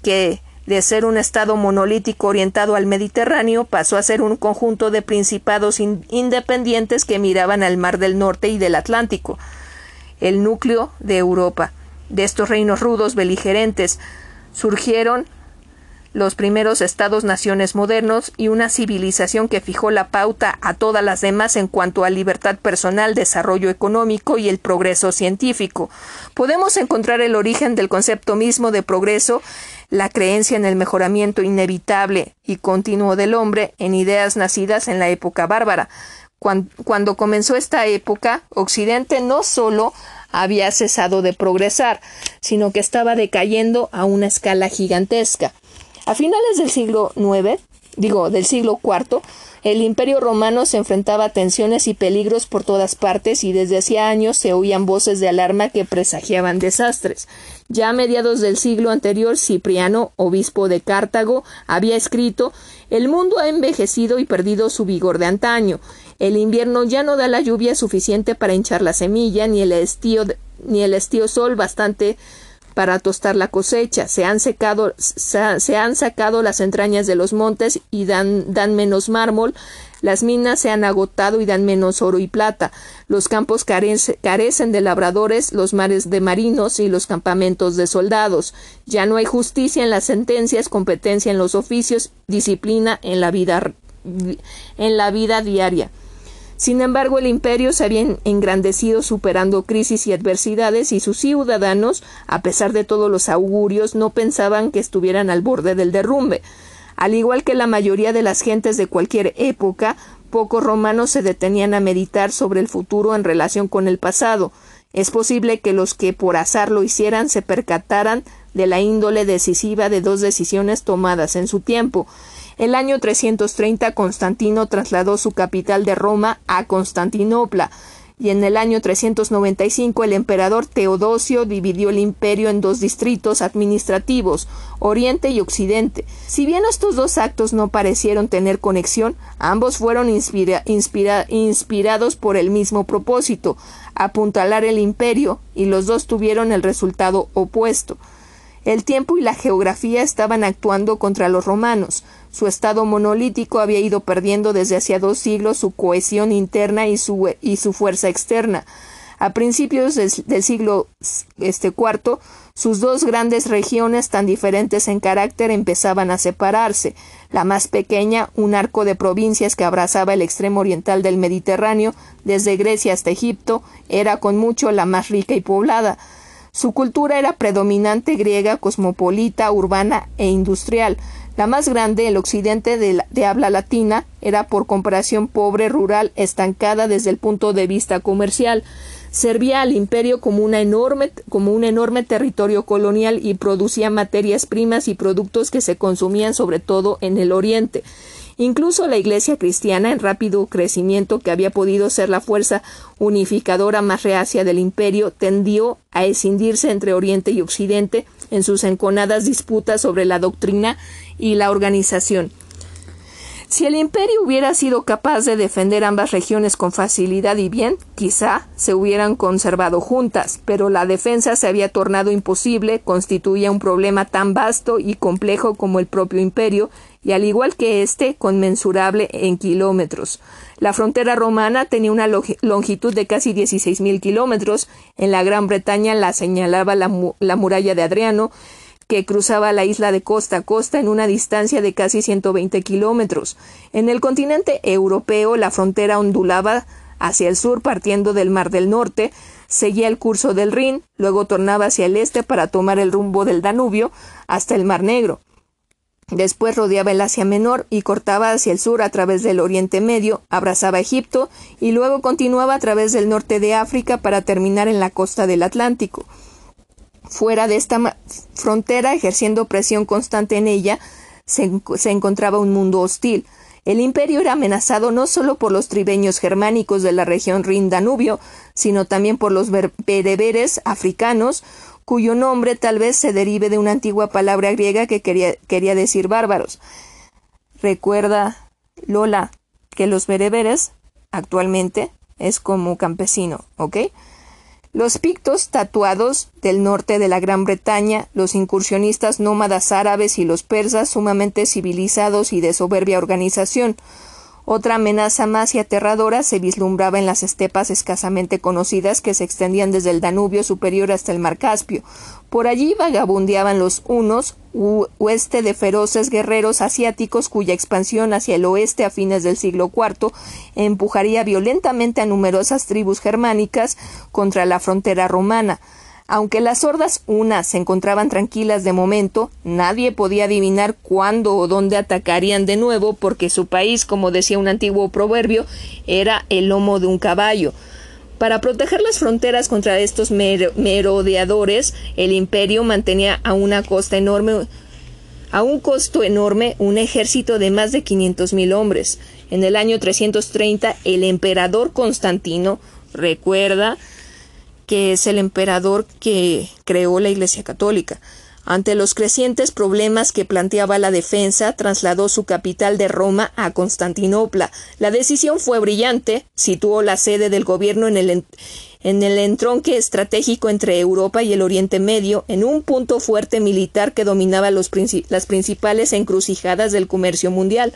que de ser un estado monolítico orientado al Mediterráneo pasó a ser un conjunto de principados independientes que miraban al Mar del Norte y del Atlántico, el núcleo de Europa. De estos reinos rudos beligerantes surgieron los primeros estados-naciones modernos y una civilización que fijó la pauta a todas las demás en cuanto a libertad personal, desarrollo económico y el progreso científico. Podemos encontrar el origen del concepto mismo de progreso, la creencia en el mejoramiento inevitable y continuo del hombre en ideas nacidas en la época bárbara. Cuando comenzó esta época, Occidente no solo había cesado de progresar, sino que estaba decayendo a una escala gigantesca. A finales del siglo IX, digo, del siglo IV, el imperio romano se enfrentaba a tensiones y peligros por todas partes y desde hacía años se oían voces de alarma que presagiaban desastres. Ya a mediados del siglo anterior, Cipriano, obispo de Cartago, había escrito El mundo ha envejecido y perdido su vigor de antaño. El invierno ya no da la lluvia suficiente para hinchar la semilla, ni el estío, ni el estío sol bastante para tostar la cosecha. Se han secado, se han sacado las entrañas de los montes y dan, dan menos mármol. Las minas se han agotado y dan menos oro y plata. Los campos carecen de labradores, los mares de marinos y los campamentos de soldados. Ya no hay justicia en las sentencias, competencia en los oficios, disciplina en la vida, en la vida diaria. Sin embargo, el imperio se había engrandecido superando crisis y adversidades y sus ciudadanos, a pesar de todos los augurios, no pensaban que estuvieran al borde del derrumbe. Al igual que la mayoría de las gentes de cualquier época, pocos romanos se detenían a meditar sobre el futuro en relación con el pasado. Es posible que los que por azar lo hicieran se percataran de la índole decisiva de dos decisiones tomadas en su tiempo, el año 330 Constantino trasladó su capital de Roma a Constantinopla, y en el año 395 el emperador Teodosio dividió el imperio en dos distritos administrativos, Oriente y Occidente. Si bien estos dos actos no parecieron tener conexión, ambos fueron inspirados por el mismo propósito, apuntalar el imperio, y los dos tuvieron el resultado opuesto. El tiempo y la geografía estaban actuando contra los romanos. Su estado monolítico había ido perdiendo desde hacía dos siglos su cohesión interna y su, y su fuerza externa. A principios del, siglo este, IV, sus dos grandes regiones, tan diferentes en carácter, empezaban a separarse. La más pequeña, un arco de provincias que abrazaba el extremo oriental del Mediterráneo, desde Grecia hasta Egipto, era con mucho la más rica y poblada. Su cultura era predominante griega, cosmopolita, urbana e industrial. La más grande, el occidente de, habla latina, era por comparación pobre, rural, estancada desde el punto de vista comercial. Servía al imperio como, una enorme, como un enorme territorio colonial y producía materias primas y productos que se consumían sobre todo en el oriente. Incluso la Iglesia cristiana, en rápido crecimiento que había podido ser la fuerza unificadora más reacia del imperio, tendió a escindirse entre Oriente y Occidente en sus enconadas disputas sobre la doctrina y la organización. Si el imperio hubiera sido capaz de defender ambas regiones con facilidad y bien, quizá se hubieran conservado juntas, pero la defensa se había tornado imposible, constituía un problema tan vasto y complejo como el propio imperio, y al igual que éste, conmensurable en kilómetros. La frontera romana tenía una longitud de casi 16.000 kilómetros, en la Gran Bretaña la señalaba la, la muralla de Adriano, que cruzaba la isla de costa a costa en una distancia de casi 120 kilómetros. En el continente europeo la frontera ondulaba hacia el sur partiendo del Mar del Norte, seguía el curso del Rin, luego tornaba hacia el este para tomar el rumbo del Danubio hasta el Mar Negro. Después rodeaba el Asia Menor y cortaba hacia el sur a través del Oriente Medio, abrazaba Egipto y luego continuaba a través del norte de África para terminar en la costa del Atlántico. Fuera de esta frontera, ejerciendo presión constante en ella, se, encontraba un mundo hostil. El imperio era amenazado no solo por los tribeños germánicos de la región Rin-Danubio, sino también por los bereberes africanos, cuyo nombre tal vez se derive de una antigua palabra griega que quería, quería decir bárbaros. Recuerda, Lola, que los bereberes actualmente es como campesino, ¿ok? Los pictos tatuados del norte de la Gran Bretaña, los incursionistas nómadas árabes y los persas sumamente civilizados y de soberbia organización, otra amenaza más y aterradora se vislumbraba en las estepas escasamente conocidas que se extendían desde el Danubio superior hasta el Mar Caspio. Por allí vagabundeaban los unos, oeste de feroces guerreros asiáticos cuya expansión hacia el oeste a fines del siglo IV empujaría violentamente a numerosas tribus germánicas contra la frontera romana. Aunque las hordas unas se encontraban tranquilas de momento, nadie podía adivinar cuándo o dónde atacarían de nuevo, porque su país, como decía un antiguo proverbio, era el lomo de un caballo. Para proteger las fronteras contra estos merodeadores, el imperio mantenía a una costa enorme a un costo enorme un ejército de más de quinientos mil hombres. En el año 330, el emperador Constantino, recuerda, es el emperador que creó la Iglesia Católica. Ante los crecientes problemas que planteaba la defensa, trasladó su capital de Roma a Constantinopla. La decisión fue brillante, situó la sede del gobierno en el, en el entronque estratégico entre Europa y el Oriente Medio, en un punto fuerte militar que dominaba las principales encrucijadas del comercio mundial.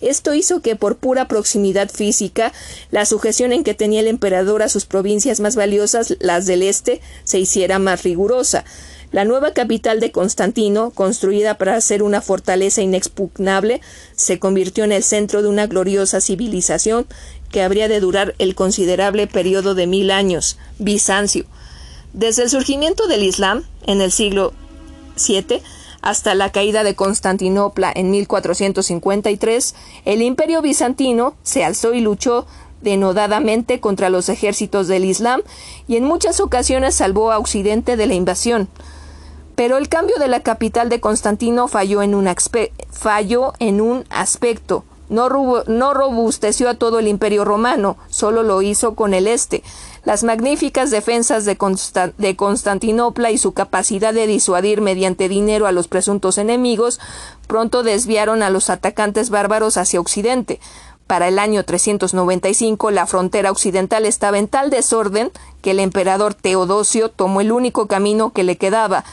Esto hizo que, por pura proximidad física, la sujeción en que tenía el emperador a sus provincias más valiosas, las del este, se hiciera más rigurosa. La nueva capital de Constantino, construida para ser una fortaleza inexpugnable, se convirtió en el centro de una gloriosa civilización que habría de durar el considerable periodo de mil años, Bizancio. Desde el surgimiento del Islam, en el siglo VII, hasta la caída de Constantinopla en 1453, el imperio bizantino se alzó y luchó denodadamente contra los ejércitos del Islam y en muchas ocasiones salvó a Occidente de la invasión. Pero el cambio de la capital de Constantino falló en un, falló en un aspecto. No, no, robusteció a todo el imperio romano, solo lo hizo con el este. Las magníficas defensas de, de Constantinopla y su capacidad de disuadir mediante dinero a los presuntos enemigos pronto desviaron a los atacantes bárbaros hacia Occidente. Para el año 395 la frontera occidental estaba en tal desorden que el emperador Teodosio tomó el único camino que le quedaba,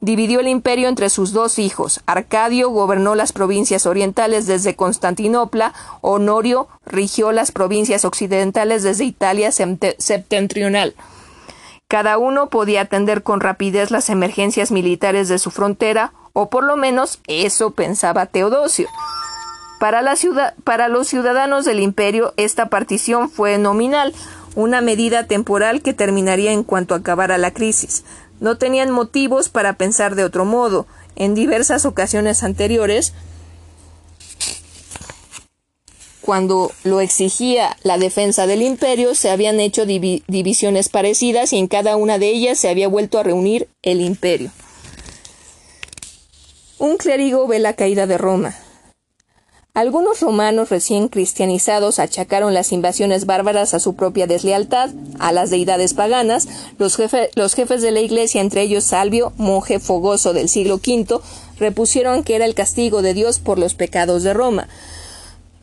dividió el imperio entre sus dos hijos. Arcadio gobernó las provincias orientales desde Constantinopla, Honorio rigió las provincias occidentales desde Italia septentrional. Cada uno podía atender con rapidez las emergencias militares de su frontera, o por lo menos eso pensaba Teodosio. Para, para los ciudadanos del imperio esta partición fue nominal, una medida temporal que terminaría en cuanto acabara la crisis. No tenían motivos para pensar de otro modo. En diversas ocasiones anteriores, cuando lo exigía la defensa del imperio, se habían hecho divisiones parecidas y en cada una de ellas se había vuelto a reunir el imperio. Un clérigo ve la caída de Roma. Algunos romanos recién cristianizados achacaron las invasiones bárbaras a su propia deslealtad, a las deidades paganas. Los, jefes de la Iglesia, entre ellos Salvio, monje fogoso del siglo V, repusieron que era el castigo de Dios por los pecados de Roma.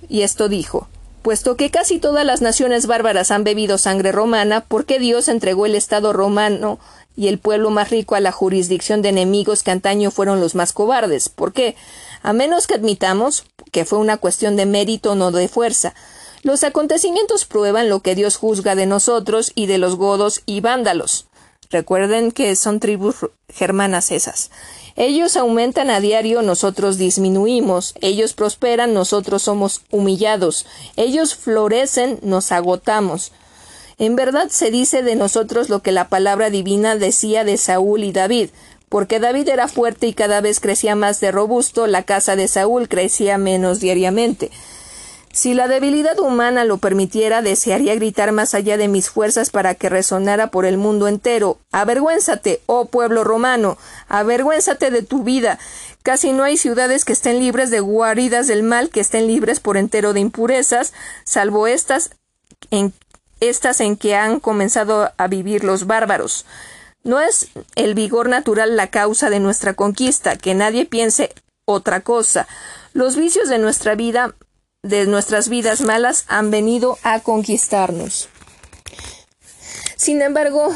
y esto dijo Puesto que casi todas las naciones bárbaras han bebido sangre romana, ¿por qué Dios entregó el Estado romano y el pueblo más rico a la jurisdicción de enemigos que antaño fueron los más cobardes? ¿Por qué? A menos que admitamos que fue una cuestión de mérito, no de fuerza. Los acontecimientos prueban lo que Dios juzga de nosotros y de los godos y vándalos. Recuerden que son tribus germanas esas. Ellos aumentan a diario, nosotros disminuimos. Ellos prosperan, nosotros somos humillados. Ellos florecen, nos agotamos. En verdad se dice de nosotros lo que la palabra divina decía de Saúl y David, porque David era fuerte y cada vez crecía más de robusto, la casa de Saúl crecía menos diariamente. Si la debilidad humana lo permitiera, desearía gritar más allá de mis fuerzas para que resonara por el mundo entero. Avergüénzate, oh pueblo romano, avergüénzate de tu vida. Casi no hay ciudades que estén libres de guaridas del mal, que estén libres por entero de impurezas, salvo estas en, estas en que han comenzado a vivir los bárbaros. No es el vigor natural la causa de nuestra conquista, que nadie piense otra cosa. Los vicios de nuestra vida de nuestras vidas malas han venido a conquistarnos. Sin embargo,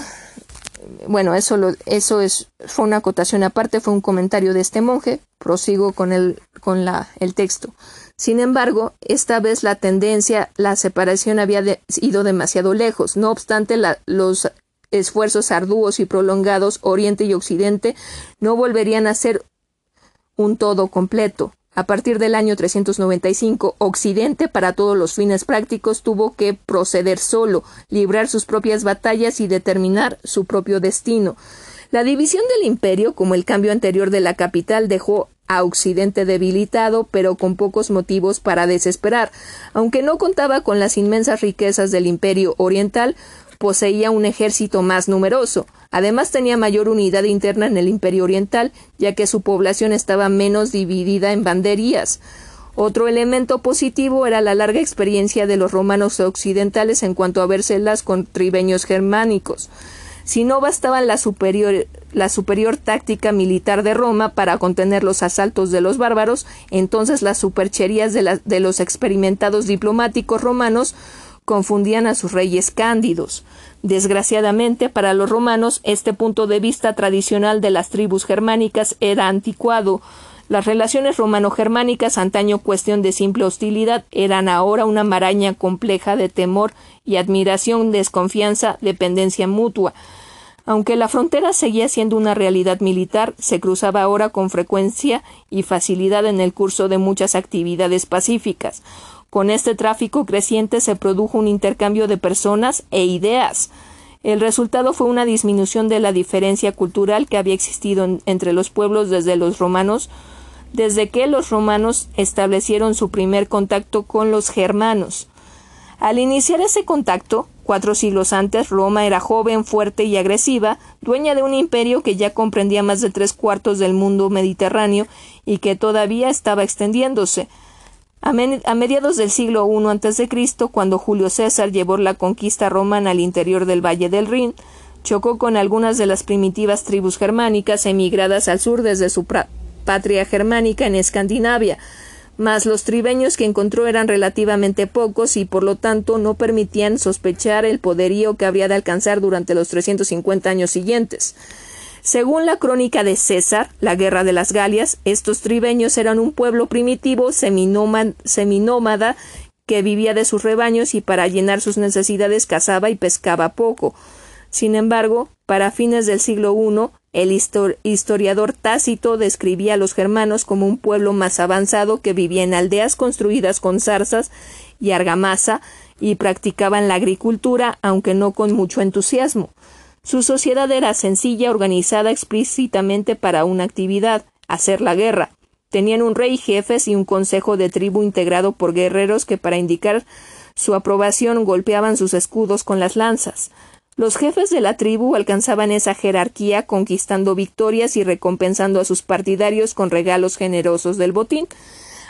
bueno, eso, eso es, fue una acotación aparte, fue un comentario de este monje. Prosigo con el, con la, el texto. Sin embargo, esta vez la tendencia, la separación había ido demasiado lejos. No obstante, los esfuerzos arduos y prolongados, Oriente y Occidente, no volverían a ser un todo completo. A partir del año 395, Occidente, para todos los fines prácticos, tuvo que proceder solo, librar sus propias batallas y determinar su propio destino. La división del imperio, como el cambio anterior de la capital, dejó a Occidente debilitado, pero con pocos motivos para desesperar. Aunque no contaba con las inmensas riquezas del imperio oriental, poseía un ejército más numeroso. Además tenía mayor unidad interna en el Imperio Oriental, ya que su población estaba menos dividida en banderías. Otro elemento positivo era la larga experiencia de los romanos occidentales en cuanto a vérselas con tribeños germánicos. Si no bastaba la superior, la superior táctica militar de Roma para contener los asaltos de los bárbaros, entonces las supercherías de los experimentados diplomáticos romanos confundían a sus reyes cándidos. Desgraciadamente para los romanos este punto de vista tradicional de las tribus germánicas era anticuado. Las relaciones romano-germánicas, antaño cuestión de simple hostilidad, eran ahora una maraña compleja de temor y admiración, desconfianza, dependencia mutua. Aunque la frontera seguía siendo una realidad militar, se cruzaba ahora con frecuencia y facilidad en el curso de muchas actividades pacíficas. Con este tráfico creciente se produjo un intercambio de personas e ideas. El resultado fue una disminución de la diferencia cultural que había existido entre los pueblos desde los romanos, desde que los romanos establecieron su primer contacto con los germanos. Al iniciar ese contacto, cuatro siglos antes, Roma era joven, fuerte y agresiva, dueña de un imperio que ya comprendía más de tres cuartos del mundo mediterráneo y que todavía estaba extendiéndose. A, mediados del siglo I a.C., cuando Julio César llevó la conquista romana al interior del Valle del Rin, chocó con algunas de las primitivas tribus germánicas emigradas al sur desde su patria germánica en Escandinavia, mas los tribeños que encontró eran relativamente pocos y por lo tanto no permitían sospechar el poderío que habría de alcanzar durante los 350 años siguientes. Según la crónica de César, la guerra de las Galias, estos tribeños eran un pueblo primitivo seminómada que vivía de sus rebaños y para llenar sus necesidades cazaba y pescaba poco. Sin embargo, para fines del siglo I, el historiador Tácito describía a los germanos como un pueblo más avanzado que vivía en aldeas construidas con zarzas y argamasa y practicaban la agricultura, aunque no con mucho entusiasmo. Su sociedad era sencilla, organizada explícitamente para una actividad, hacer la guerra. Tenían un rey, jefes y un consejo de tribu integrado por guerreros que para indicar su aprobación golpeaban sus escudos con las lanzas. Los jefes de la tribu alcanzaban esa jerarquía conquistando victorias y recompensando a sus partidarios con regalos generosos del botín.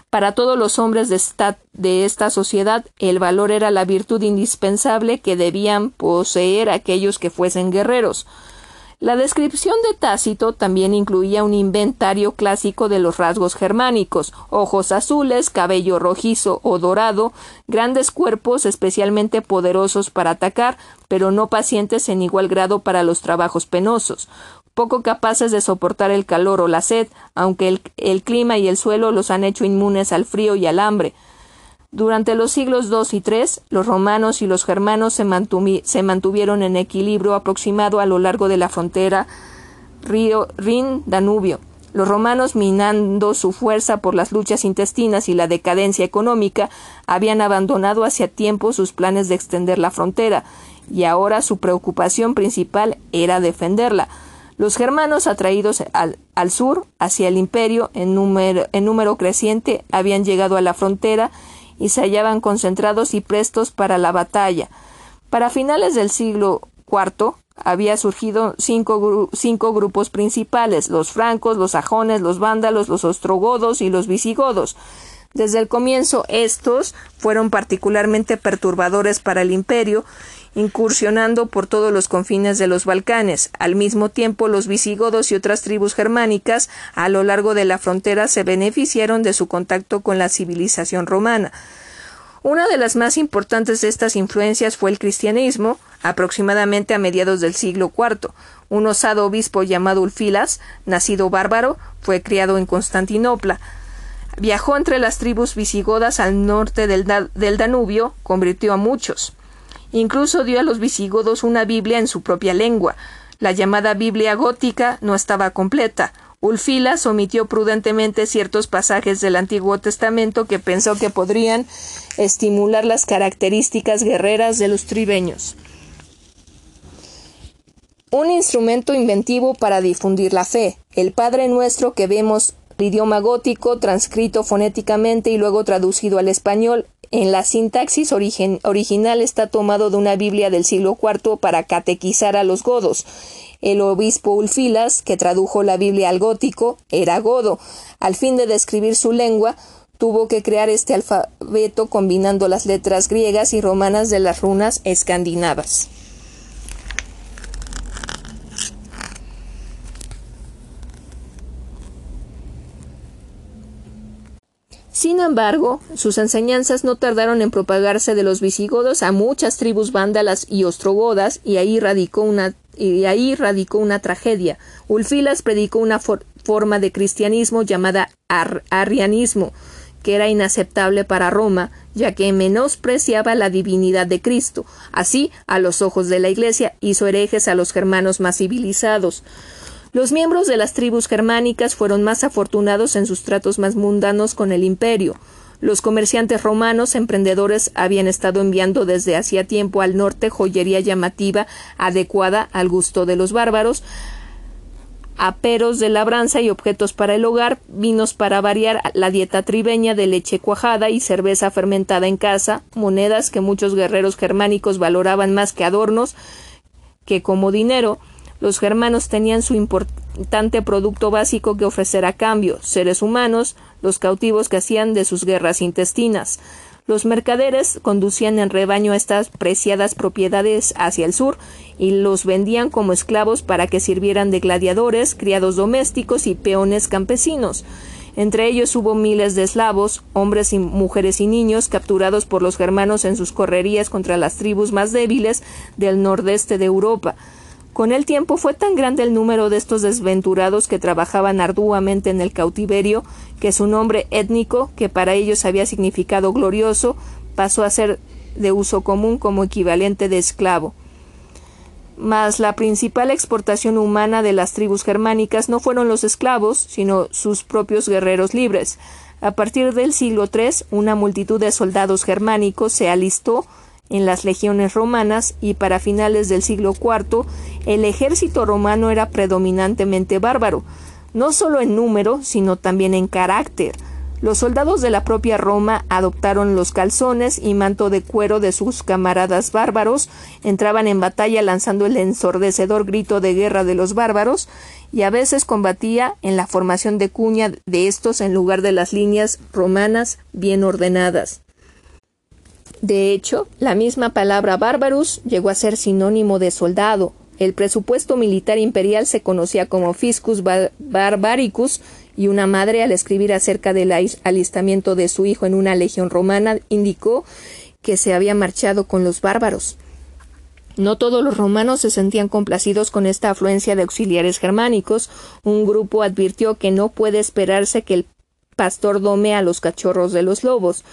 Para todos los hombres de esta, de esta sociedad, el valor era la virtud indispensable que debían poseer aquellos que fuesen guerreros. La descripción de Tácito también incluía un inventario clásico de los rasgos germánicos, ojos azules, cabello rojizo o dorado, grandes cuerpos especialmente poderosos para atacar, pero no pacientes en igual grado para los trabajos penosos, poco capaces de soportar el calor o la sed, aunque el, clima y el suelo los han hecho inmunes al frío y al hambre, durante los siglos II y III, los romanos y los germanos se, mantuvieron en equilibrio aproximado a lo largo de la frontera Rin-Danubio. Los romanos, minando su fuerza por las luchas intestinas y la decadencia económica, habían abandonado hacia tiempo sus planes de extender la frontera, y ahora su preocupación principal era defenderla. Los germanos, atraídos al, al sur, hacia el imperio, en número, en número creciente, habían llegado a la frontera y se hallaban concentrados y prestos para la batalla. Para finales del siglo IV había surgido cinco, cinco, grupos principales los francos, los sajones, los vándalos, los ostrogodos y los visigodos. Desde el comienzo estos fueron particularmente perturbadores para el imperio incursionando por todos los confines de los Balcanes. Al mismo tiempo, los visigodos y otras tribus germánicas a lo largo de la frontera se beneficiaron de su contacto con la civilización romana. Una de las más importantes de estas influencias fue el cristianismo, aproximadamente a mediados del siglo IV. Un osado obispo llamado Ulfilas, nacido bárbaro, fue criado en Constantinopla. Viajó entre las tribus visigodas al norte del, del Danubio, convirtió a muchos. Incluso dio a los visigodos una Biblia en su propia lengua. La llamada Biblia gótica no estaba completa. Ulfilas omitió prudentemente ciertos pasajes del Antiguo Testamento que pensó que podrían estimular las características guerreras de los tribeños. Un instrumento inventivo para difundir la fe. El Padre Nuestro que vemos idioma gótico, transcrito fonéticamente y luego traducido al español, en la sintaxis original está tomado de una Biblia del siglo IV para catequizar a los godos. El obispo Ulfilas, que tradujo la Biblia al gótico, era godo. Al fin de describir su lengua, tuvo que crear este alfabeto combinando las letras griegas y romanas de las runas escandinavas. Sin embargo, sus enseñanzas no tardaron en propagarse de los visigodos a muchas tribus vándalas y ostrogodas, y ahí radicó una, y ahí radicó una tragedia. Ulfilas predicó una forma de cristianismo llamada arrianismo, que era inaceptable para Roma, ya que menospreciaba la divinidad de Cristo. Así, a los ojos de la Iglesia, hizo herejes a los germanos más civilizados. Los miembros de las tribus germánicas fueron más afortunados en sus tratos más mundanos con el imperio. Los comerciantes romanos emprendedores habían estado enviando desde hacía tiempo al norte joyería llamativa adecuada al gusto de los bárbaros, aperos de labranza y objetos para el hogar, vinos para variar la dieta tribeña de leche cuajada y cerveza fermentada en casa, monedas que muchos guerreros germánicos valoraban más que adornos que como dinero, los germanos tenían su importante producto básico que ofrecer a cambio, seres humanos, los cautivos que hacían de sus guerras intestinas. Los mercaderes conducían en rebaño estas preciadas propiedades hacia el sur y los vendían como esclavos para que sirvieran de gladiadores, criados domésticos y peones campesinos. Entre ellos hubo miles de eslavos, hombres y mujeres y niños capturados por los germanos en sus correrías contra las tribus más débiles del nordeste de Europa. Con el tiempo fue tan grande el número de estos desventurados que trabajaban arduamente en el cautiverio que su nombre étnico, que para ellos había significado glorioso, pasó a ser de uso común como equivalente de esclavo. Mas la principal exportación humana de las tribus germánicas no fueron los esclavos, sino sus propios guerreros libres. A partir del siglo III, una multitud de soldados germánicos se alistó en las legiones romanas y para finales del siglo IV el ejército romano era predominantemente bárbaro, no solo en número, sino también en carácter. Los soldados de la propia Roma adoptaron los calzones y manto de cuero de sus camaradas bárbaros, entraban en batalla lanzando el ensordecedor grito de guerra de los bárbaros, y a veces combatía en la formación de cuña de estos en lugar de las líneas romanas bien ordenadas. De hecho, la misma palabra barbarus llegó a ser sinónimo de soldado. El presupuesto militar imperial se conocía como Fiscus Barbaricus y una madre al escribir acerca del alistamiento de su hijo en una legión romana indicó que se había marchado con los bárbaros. No todos los romanos se sentían complacidos con esta afluencia de auxiliares germánicos. Un grupo advirtió que no puede esperarse que el pastor dome a los cachorros de los lobos.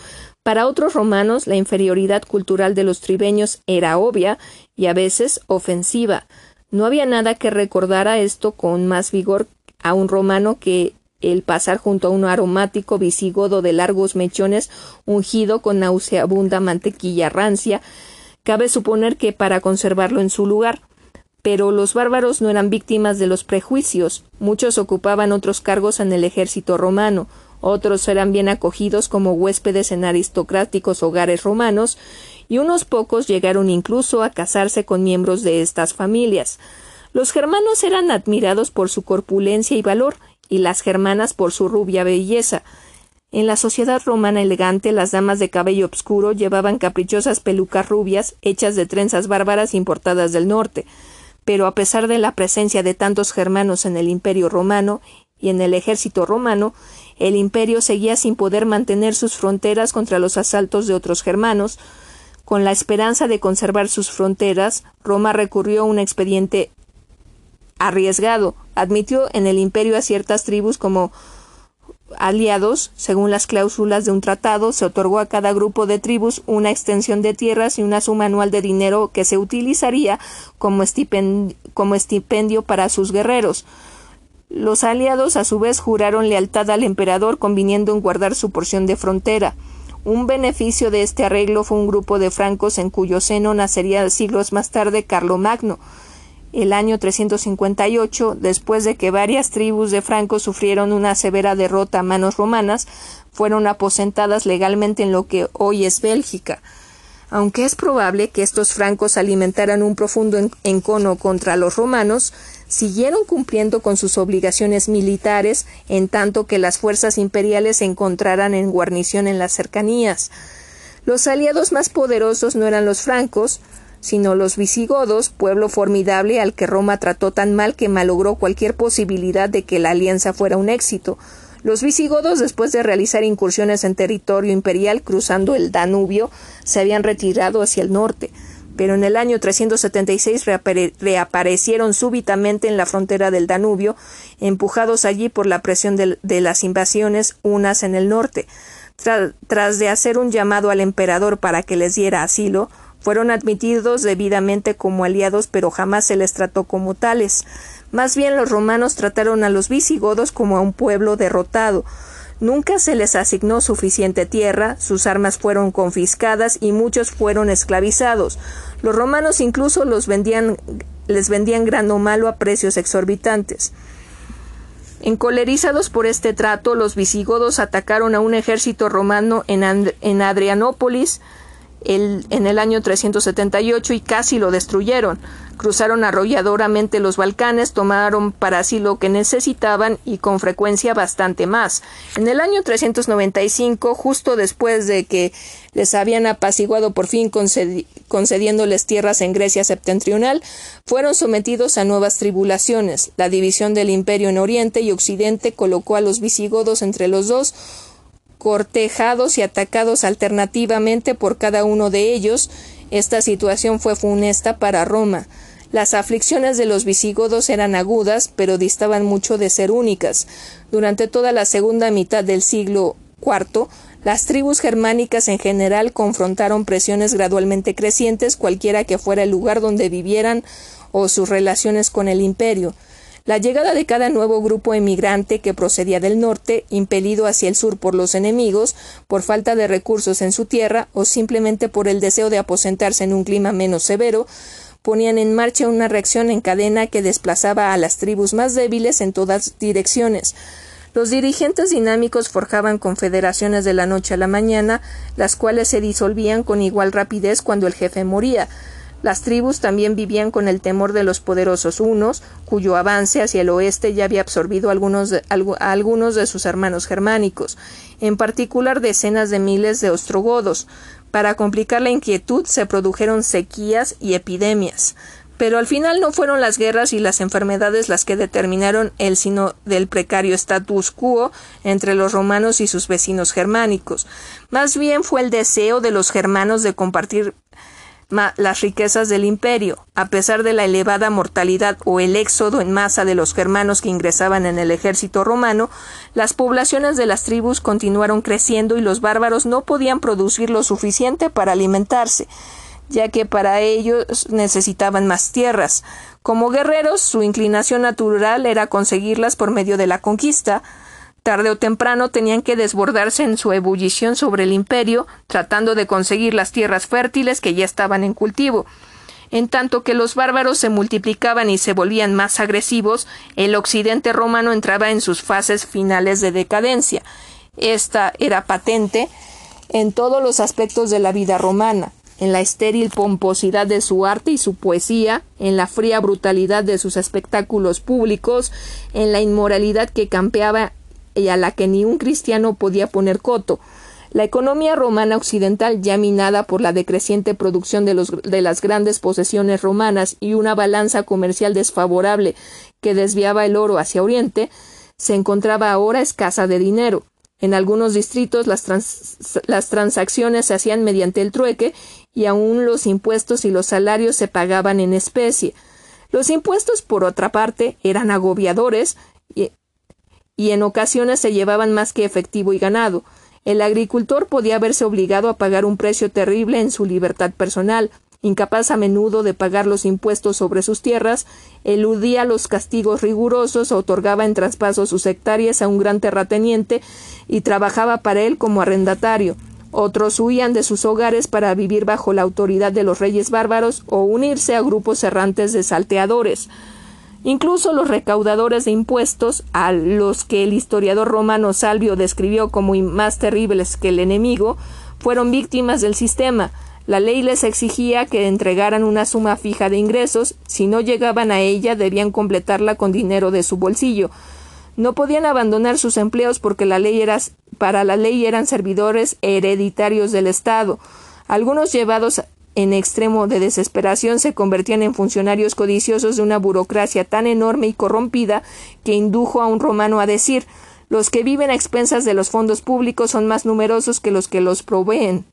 Para otros romanos, la inferioridad cultural de los tribeños era obvia y a veces ofensiva. No había nada que recordara esto con más vigor a un romano que el pasar junto a un aromático visigodo de largos mechones ungido con nauseabunda mantequilla rancia, cabe suponer que para conservarlo en su lugar. Pero los bárbaros no eran víctimas de los prejuicios, muchos ocupaban otros cargos en el ejército romano, otros eran bien acogidos como huéspedes en aristocráticos hogares romanos, y unos pocos llegaron incluso a casarse con miembros de estas familias. Los germanos eran admirados por su corpulencia y valor, y las germanas por su rubia belleza. En la sociedad romana elegante las damas de cabello obscuro llevaban caprichosas pelucas rubias hechas de trenzas bárbaras importadas del norte. Pero a pesar de la presencia de tantos germanos en el imperio romano y en el ejército romano, el imperio seguía sin poder mantener sus fronteras contra los asaltos de otros germanos. Con la esperanza de conservar sus fronteras, Roma recurrió a un expediente arriesgado. Admitió en el imperio a ciertas tribus como aliados, según las cláusulas de un tratado, se otorgó a cada grupo de tribus una extensión de tierras y una suma anual de dinero que se utilizaría como estipendio, para sus guerreros. Los aliados a su vez juraron lealtad al emperador conviniendo en guardar su porción de frontera. Un beneficio de este arreglo fue un grupo de francos en cuyo seno nacería siglos más tarde Carlomagno, el año 358, después de que varias tribus de francos sufrieron una severa derrota a manos romanas, fueron aposentadas legalmente en lo que hoy es Bélgica. Aunque es probable que estos francos alimentaran un profundo encono contra los romanos, siguieron cumpliendo con sus obligaciones militares en tanto que las fuerzas imperiales se encontraran en guarnición en las cercanías. Los aliados más poderosos no eran los francos, sino los visigodos, pueblo formidable al que Roma trató tan mal que malogró cualquier posibilidad de que la alianza fuera un éxito. Los visigodos, después de realizar incursiones en territorio imperial cruzando el Danubio, se habían retirado hacia el norte pero en el año 376 reaparecieron súbitamente en la frontera del Danubio, empujados allí por la presión de, las invasiones unas en el norte. tras de hacer un llamado al emperador para que les diera asilo, fueron admitidos debidamente como aliados, pero jamás se les trató como tales. Más bien los romanos trataron a los visigodos como a un pueblo derrotado. Nunca se les asignó suficiente tierra, sus armas fueron confiscadas y muchos fueron esclavizados. Los romanos incluso los vendían, les vendían grano malo a precios exorbitantes. Encolerizados por este trato, los visigodos atacaron a un ejército romano en, en Adrianópolis, en el año 378 y casi lo destruyeron. Cruzaron arrolladoramente los Balcanes, tomaron para sí lo que necesitaban y con frecuencia bastante más. En el año 395, justo después de que les habían apaciguado por fin concediéndoles tierras en Grecia septentrional, fueron sometidos a nuevas tribulaciones. La división del imperio en Oriente y Occidente colocó a los visigodos entre los dos, cortejados y atacados alternativamente por cada uno de ellos, esta situación fue funesta para Roma. Las aflicciones de los visigodos eran agudas, pero distaban mucho de ser únicas. Durante toda la segunda mitad del siglo IV, las tribus germánicas en general confrontaron presiones gradualmente crecientes cualquiera que fuera el lugar donde vivieran o sus relaciones con el imperio. La llegada de cada nuevo grupo emigrante que procedía del norte, impelido hacia el sur por los enemigos, por falta de recursos en su tierra o simplemente por el deseo de aposentarse en un clima menos severo, ponían en marcha una reacción en cadena que desplazaba a las tribus más débiles en todas direcciones. Los dirigentes dinámicos forjaban confederaciones de la noche a la mañana, las cuales se disolvían con igual rapidez cuando el jefe moría. Las tribus también vivían con el temor de los poderosos unos, cuyo avance hacia el oeste ya había absorbido algunos a algunos de sus hermanos germánicos, en particular decenas de miles de ostrogodos. Para complicar la inquietud se produjeron sequías y epidemias. Pero al final no fueron las guerras y las enfermedades las que determinaron el sino del precario status quo entre los romanos y sus vecinos germánicos. Más bien fue el deseo de los germanos de compartir las riquezas del imperio. A pesar de la elevada mortalidad o el éxodo en masa de los germanos que ingresaban en el ejército romano, las poblaciones de las tribus continuaron creciendo y los bárbaros no podían producir lo suficiente para alimentarse ya que para ellos necesitaban más tierras. Como guerreros, su inclinación natural era conseguirlas por medio de la conquista. Tarde o temprano tenían que desbordarse en su ebullición sobre el imperio, tratando de conseguir las tierras fértiles que ya estaban en cultivo. En tanto que los bárbaros se multiplicaban y se volvían más agresivos, el occidente romano entraba en sus fases finales de decadencia. Esta era patente en todos los aspectos de la vida romana en la estéril pomposidad de su arte y su poesía, en la fría brutalidad de sus espectáculos públicos, en la inmoralidad que campeaba y a la que ni un cristiano podía poner coto. La economía romana occidental, ya minada por la decreciente producción de, los, de las grandes posesiones romanas y una balanza comercial desfavorable que desviaba el oro hacia Oriente, se encontraba ahora escasa de dinero. En algunos distritos las, las, transacciones se hacían mediante el trueque y aún los impuestos y los salarios se pagaban en especie. Los impuestos, por otra parte, eran agobiadores y, en ocasiones se llevaban más que efectivo y ganado. El agricultor podía verse obligado a pagar un precio terrible en su libertad personal, incapaz a menudo de pagar los impuestos sobre sus tierras, eludía los castigos rigurosos, otorgaba en traspaso sus hectáreas a un gran terrateniente y trabajaba para él como arrendatario. Otros huían de sus hogares para vivir bajo la autoridad de los reyes bárbaros o unirse a grupos errantes de salteadores. Incluso los recaudadores de impuestos, a los que el historiador romano Salvio describió como más terribles que el enemigo, fueron víctimas del sistema. La ley les exigía que entregaran una suma fija de ingresos, si no llegaban a ella debían completarla con dinero de su bolsillo. No podían abandonar sus empleos porque la ley era, para la ley eran servidores hereditarios del Estado. Algunos llevados en extremo de desesperación se convertían en funcionarios codiciosos de una burocracia tan enorme y corrompida que indujo a un romano a decir los que viven a expensas de los fondos públicos son más numerosos que los que los proveen.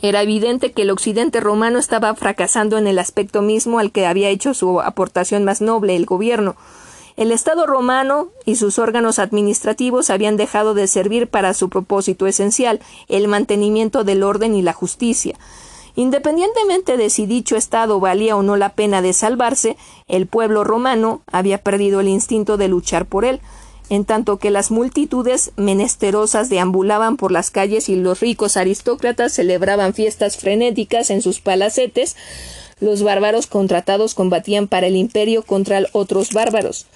Era evidente que el occidente romano estaba fracasando en el aspecto mismo al que había hecho su aportación más noble, el gobierno. El Estado romano y sus órganos administrativos habían dejado de servir para su propósito esencial, el mantenimiento del orden y la justicia. Independientemente de si dicho Estado valía o no la pena de salvarse, el pueblo romano había perdido el instinto de luchar por él en tanto que las multitudes menesterosas deambulaban por las calles y los ricos aristócratas celebraban fiestas frenéticas en sus palacetes, los bárbaros contratados combatían para el imperio contra otros bárbaros.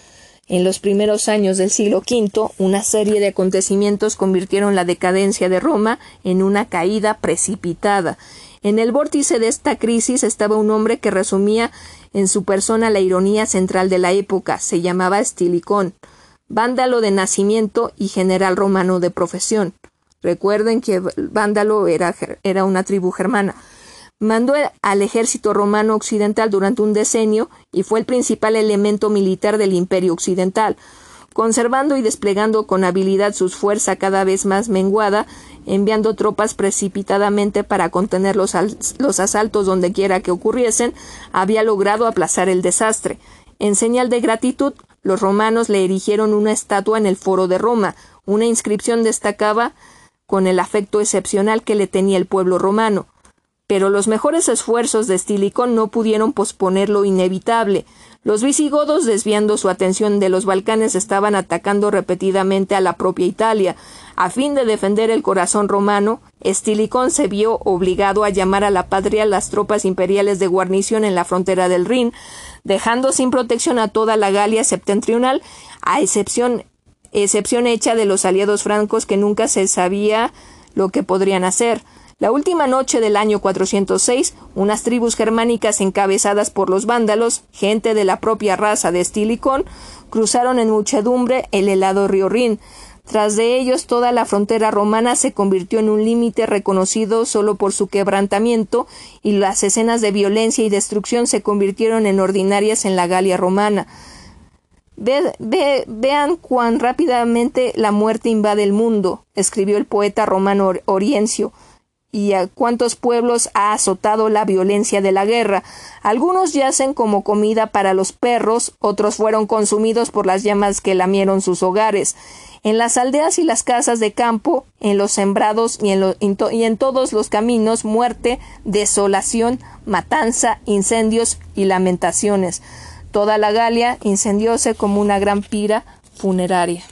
En los primeros años del siglo V, una serie de acontecimientos convirtieron la decadencia de Roma en una caída precipitada. En el vórtice de esta crisis estaba un hombre que resumía en su persona la ironía central de la época. Se llamaba Estilicón vándalo de nacimiento y general romano de profesión. Recuerden que Vándalo era, era una tribu germana. Mandó al ejército romano occidental durante un decenio y fue el principal elemento militar del imperio occidental, conservando y desplegando con habilidad su fuerza cada vez más menguada, enviando tropas precipitadamente para contener los, los asaltos donde quiera que ocurriesen, había logrado aplazar el desastre. En señal de gratitud, los romanos le erigieron una estatua en el foro de Roma. Una inscripción destacaba con el afecto excepcional que le tenía el pueblo romano. Pero los mejores esfuerzos de Estilicón no pudieron posponer lo inevitable. Los visigodos, desviando su atención de los Balcanes, estaban atacando repetidamente a la propia Italia. A fin de defender el corazón romano, Estilicón se vio obligado a llamar a la patria las tropas imperiales de guarnición en la frontera del Rin, dejando sin protección a toda la Galia septentrional, a excepción, excepción hecha de los aliados francos que nunca se sabía lo que podrían hacer. La última noche del año 406, unas tribus germánicas encabezadas por los vándalos, gente de la propia raza de Estilicón, cruzaron en muchedumbre el helado río Rin. Tras de ellos, toda la frontera romana se convirtió en un límite reconocido solo por su quebrantamiento, y las escenas de violencia y destrucción se convirtieron en ordinarias en la Galia romana. vean cuán rápidamente la muerte invade el mundo, escribió el poeta romano Oriencio y a cuántos pueblos ha azotado la violencia de la guerra. Algunos yacen como comida para los perros, otros fueron consumidos por las llamas que lamieron sus hogares. En las aldeas y las casas de campo, en los sembrados y en, y en todos los caminos, muerte, desolación, matanza, incendios y lamentaciones. Toda la Galia incendióse como una gran pira funeraria.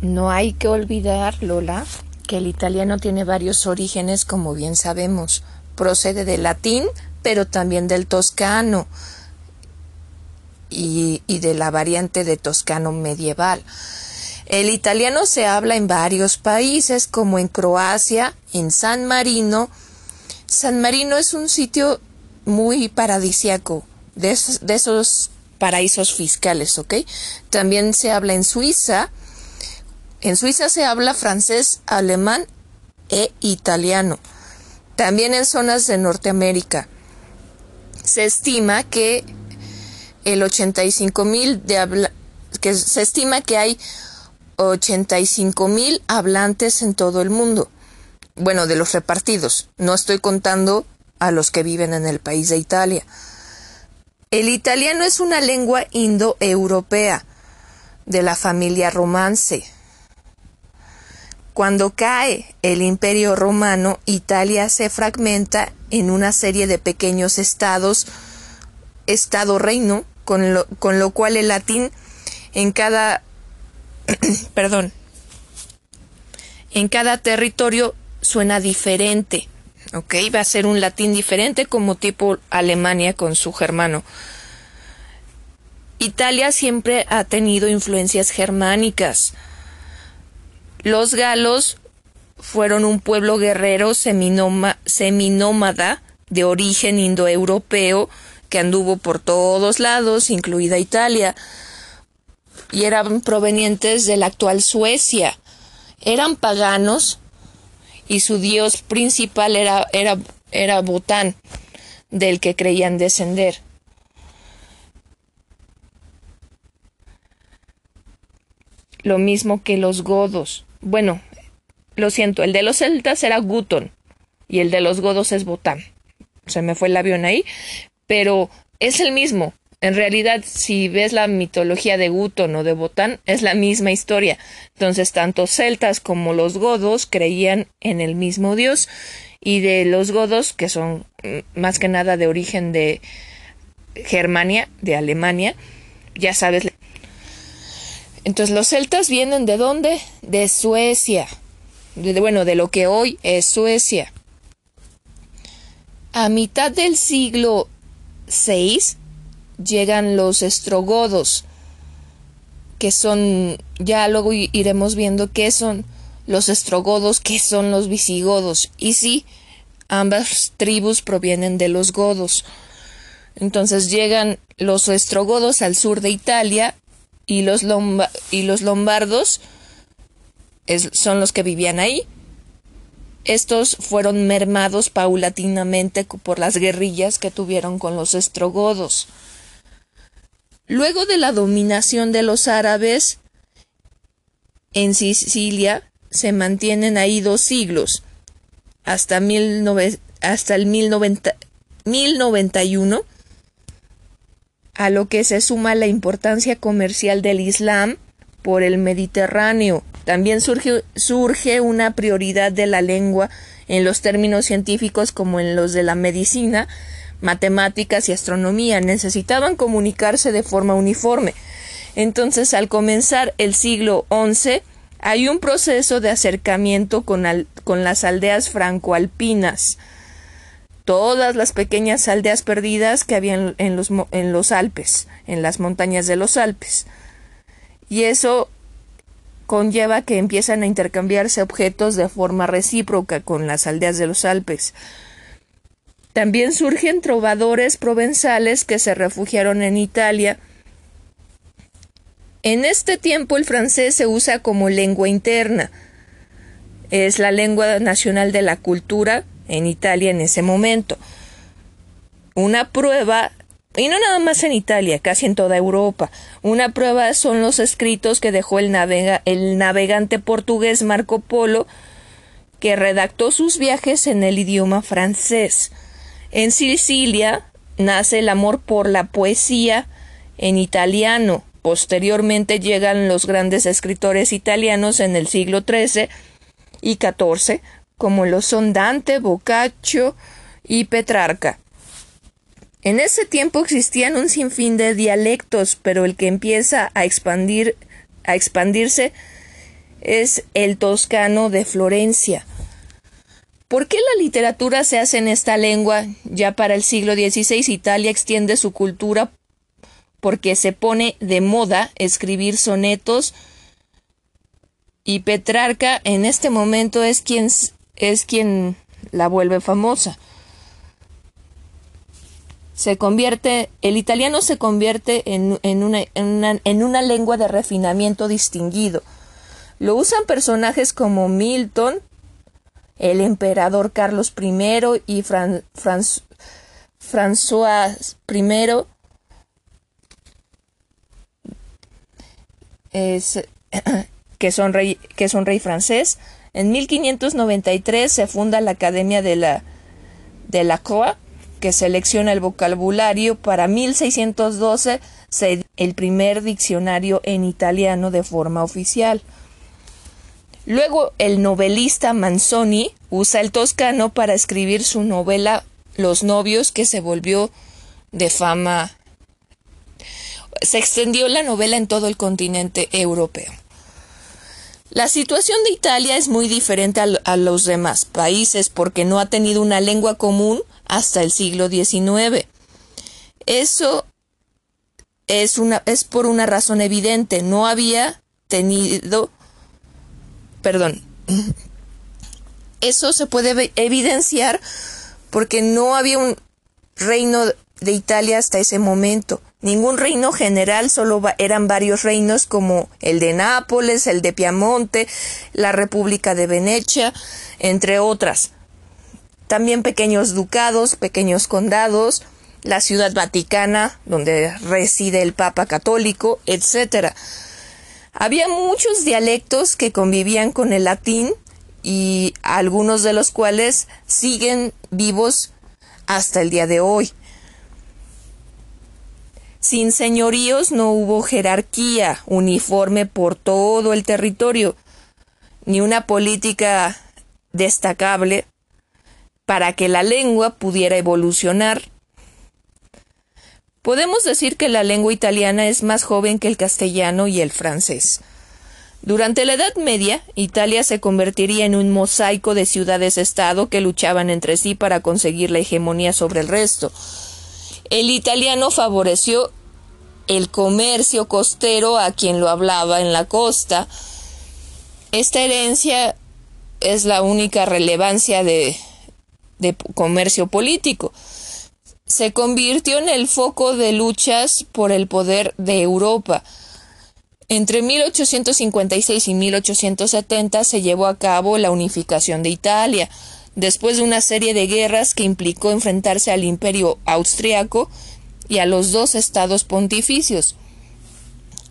No hay que olvidar, Lola, el italiano tiene varios orígenes, como bien sabemos. Procede del latín, pero también del toscano y, y de la variante de toscano medieval. El italiano se habla en varios países, como en Croacia, en San Marino. San Marino es un sitio muy paradisiaco, de de esos paraísos fiscales, ¿ok? También se habla en Suiza, en Suiza se habla francés, alemán e italiano. También en zonas de Norteamérica. Se estima que el 85 mil de que se estima que hay 85 mil hablantes en todo el mundo. Bueno, de los repartidos. No estoy contando a los que viven en el país de Italia. El italiano es una lengua indoeuropea de la familia romance. Cuando cae el imperio romano, Italia se fragmenta en una serie de pequeños estados, estado-reino, con lo, con lo cual el latín en cada, <clears throat> perdón, en cada territorio suena diferente. ¿Ok? Va a ser un latín diferente como tipo Alemania con su germano. Italia siempre ha tenido influencias germánicas. Los galos fueron un pueblo guerrero seminómada de origen indoeuropeo que anduvo por todos lados, incluida Italia, y eran provenientes de la actual Suecia. Eran paganos y su dios principal era, era, era Botán, del que creían descender. Lo mismo que los godos bueno, lo siento, el de los celtas era Guton y el de los godos es Botán. Se me fue el avión ahí, pero es el mismo. En realidad, si ves la mitología de Guton o de Botán, es la misma historia. Entonces, tanto celtas como los godos creían en el mismo dios y de los godos, que son mm, más que nada de origen de Germania, de Alemania, ya sabes entonces los celtas vienen de dónde? De Suecia. Bueno, de lo que hoy es Suecia. A mitad del siglo VI llegan los estrogodos, que son, ya luego iremos viendo qué son los estrogodos, qué son los visigodos. Y sí, ambas tribus provienen de los godos. Entonces llegan los estrogodos al sur de Italia y los, y los lombardos son los que vivían ahí. Estos fueron mermados paulatinamente por las guerrillas que tuvieron con los estrogodos. Luego de la dominación de los árabes en Sicilia se mantienen ahí dos siglos, hasta, hasta el 1091, a lo que se suma la importancia comercial del Islam por el Mediterráneo. También surge, una prioridad de la lengua en los términos científicos como en los de la medicina, matemáticas y astronomía. Necesitaban comunicarse de forma uniforme. Entonces, al comenzar el siglo XI, hay un proceso de acercamiento con, con las aldeas francoalpinas todas las pequeñas aldeas perdidas que había en los, en los Alpes, en las montañas de los Alpes. Y eso conlleva que empiezan a intercambiarse objetos de forma recíproca con las aldeas de los Alpes. También surgen trovadores provenzales que se refugiaron en Italia En este tiempo el francés se usa como lengua interna. Es la lengua nacional de la cultura en Italia en ese momento. Una prueba, y no nada más en Italia, casi en toda Europa, una prueba son los escritos que dejó el, el navegante portugués Marco Polo, que redactó sus viajes en el idioma francés. En Sicilia nace el amor por la poesía en italiano, Posteriormente llegan los grandes escritores italianos en el siglo XIII y XIV, como lo son Dante, Boccaccio y Petrarca. En ese tiempo existían un sinfín de dialectos, pero el que empieza a expandir a expandirse es el toscano de Florencia. ¿Por qué la literatura se hace en esta lengua? Ya para el siglo XVI Italia extiende su cultura porque se pone de moda escribir sonetos y Petrarca en este momento es quien, es quien la vuelve famosa. Se convierte, el italiano se convierte en, una, en, una, lengua de refinamiento distinguido. Lo usan personajes como Milton, el emperador Carlos I y François I, es, <clears throat> que, son rey, que es un rey francés. En 1593 se funda la Academia de la, de la COA, que selecciona el vocabulario. Para 1612 se el primer diccionario en italiano de forma oficial. Luego el novelista Manzoni usa el toscano para escribir su novela Los novios que se volvió de fama se extendió la novela en todo el continente europeo. La situación de Italia es muy diferente a, los demás países porque no ha tenido una lengua común hasta el siglo XIX. Eso es, una, es por una razón evidente. No había tenido. Perdón. <laughs> Eso se puede evidenciar porque no había un reino de Italia hasta ese momento. Ningún reino general, solo eran varios reinos como el de Nápoles, el de Piamonte, la República de Venecia, entre otras. También pequeños ducados, pequeños condados, la ciudad vaticana, donde reside el Papa católico, etc. Había muchos dialectos que convivían con el latín y algunos de los cuales siguen vivos hasta el día de hoy. Sin señoríos no hubo jerarquía uniforme por todo el territorio, ni una política destacable para que la lengua pudiera evolucionar. Podemos decir que la lengua italiana es más joven que el castellano y el francés. Durante la Edad Media, Italia se convertiría en un mosaico de ciudades-estado que luchaban entre sí para conseguir la hegemonía sobre el resto. El italiano favoreció el comercio costero a quien lo hablaba en la costa. Esta herencia es la única relevancia de, comercio político. Se convirtió en el foco de luchas por el poder de Europa. Entre 1856 y 1870 se llevó a cabo la unificación de Italia después de una serie de guerras que implicó enfrentarse al imperio austriaco y a los dos estados pontificios,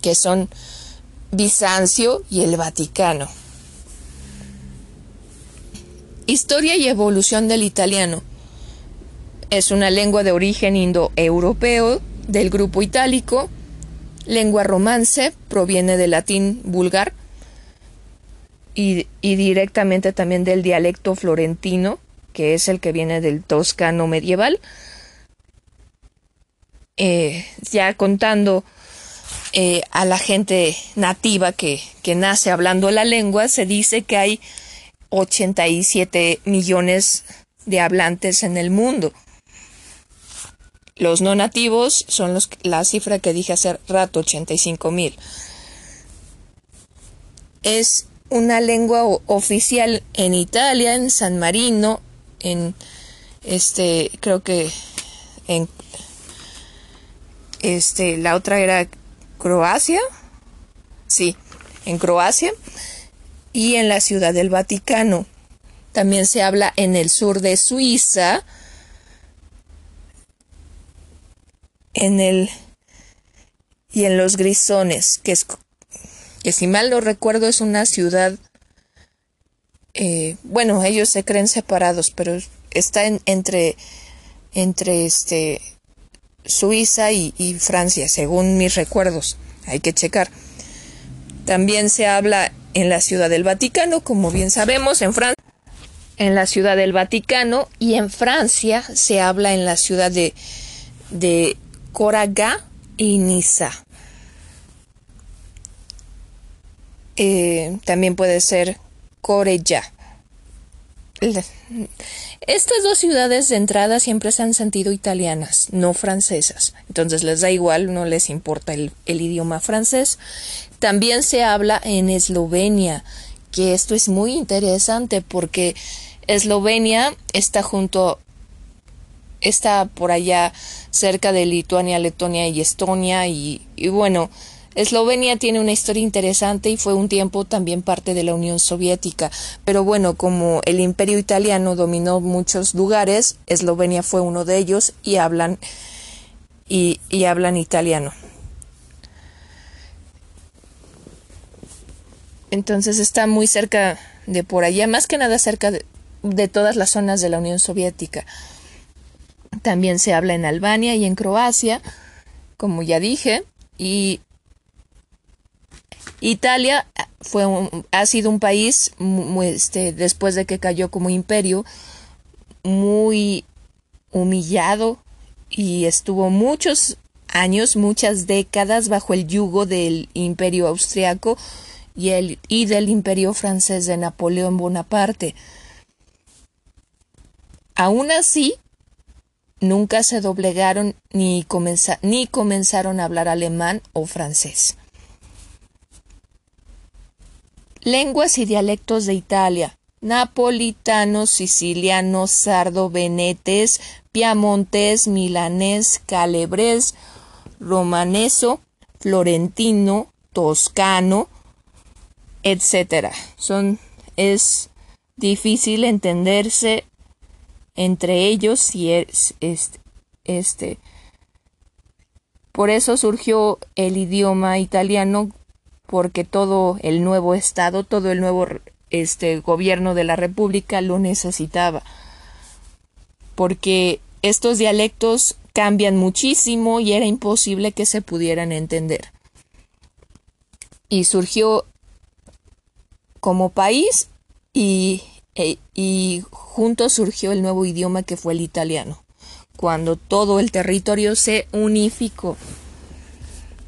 que son Bizancio y el Vaticano. Historia y evolución del italiano. Es una lengua de origen indoeuropeo del grupo itálico. Lengua romance, proviene del latín vulgar, y, directamente también del dialecto florentino, que es el que viene del toscano medieval. Eh, ya contando eh, a la gente nativa que, que nace hablando la lengua, se dice que hay 87 millones de hablantes en el mundo. Los no nativos son los, la cifra que dije hace rato, 85 mil. Es una lengua oficial en Italia, en San Marino, en este, creo que en este, la otra era Croacia, sí, en Croacia y en la Ciudad del Vaticano. También se habla en el sur de Suiza, en el y en los Grisones, que es que si mal no recuerdo es una ciudad eh, bueno, ellos se creen separados, pero está entre entre este Suiza y, Francia, según mis recuerdos. Hay que checar. También se habla en la Ciudad del Vaticano, como bien sabemos, en Francia. En la Ciudad del Vaticano y en Francia se habla en la ciudad de, de Coraga y Niza. Eh, también puede ser Corella. Estas dos ciudades de entrada siempre se han sentido italianas, no francesas. Entonces les da igual, no les importa el, idioma francés. También se habla en Eslovenia, que esto es muy interesante porque Eslovenia está junto, está por allá cerca de Lituania, Letonia y Estonia y, y bueno, Eslovenia tiene una historia interesante y fue un tiempo también parte de la Unión Soviética, pero bueno, como el imperio italiano dominó muchos lugares, Eslovenia fue uno de ellos y hablan y, hablan italiano. Entonces está muy cerca de por allá, más que nada cerca de, de todas las zonas de la Unión Soviética. También se habla en Albania y en Croacia, como ya dije, y Italia fue ha sido un país este, después de que cayó como imperio muy humillado y estuvo muchos años, muchas décadas bajo el yugo del imperio austriaco y, el, y del imperio francés de Napoleón Bonaparte. Aún así, nunca se doblegaron ni, ni comenzaron a hablar alemán o francés. Lenguas y dialectos de Italia. Napolitano, siciliano, sardo, venetes, piamontés, milanés, calebrés, romaneso, florentino, toscano, etc. Son es difícil entenderse entre ellos si es este. Por eso surgió el idioma italiano porque todo el nuevo Estado, todo el nuevo este, gobierno de la República lo necesitaba. Porque estos dialectos cambian muchísimo y era imposible que se pudieran entender. Y surgió como país y, e, y junto surgió el nuevo idioma que fue el italiano, cuando todo el territorio se unificó.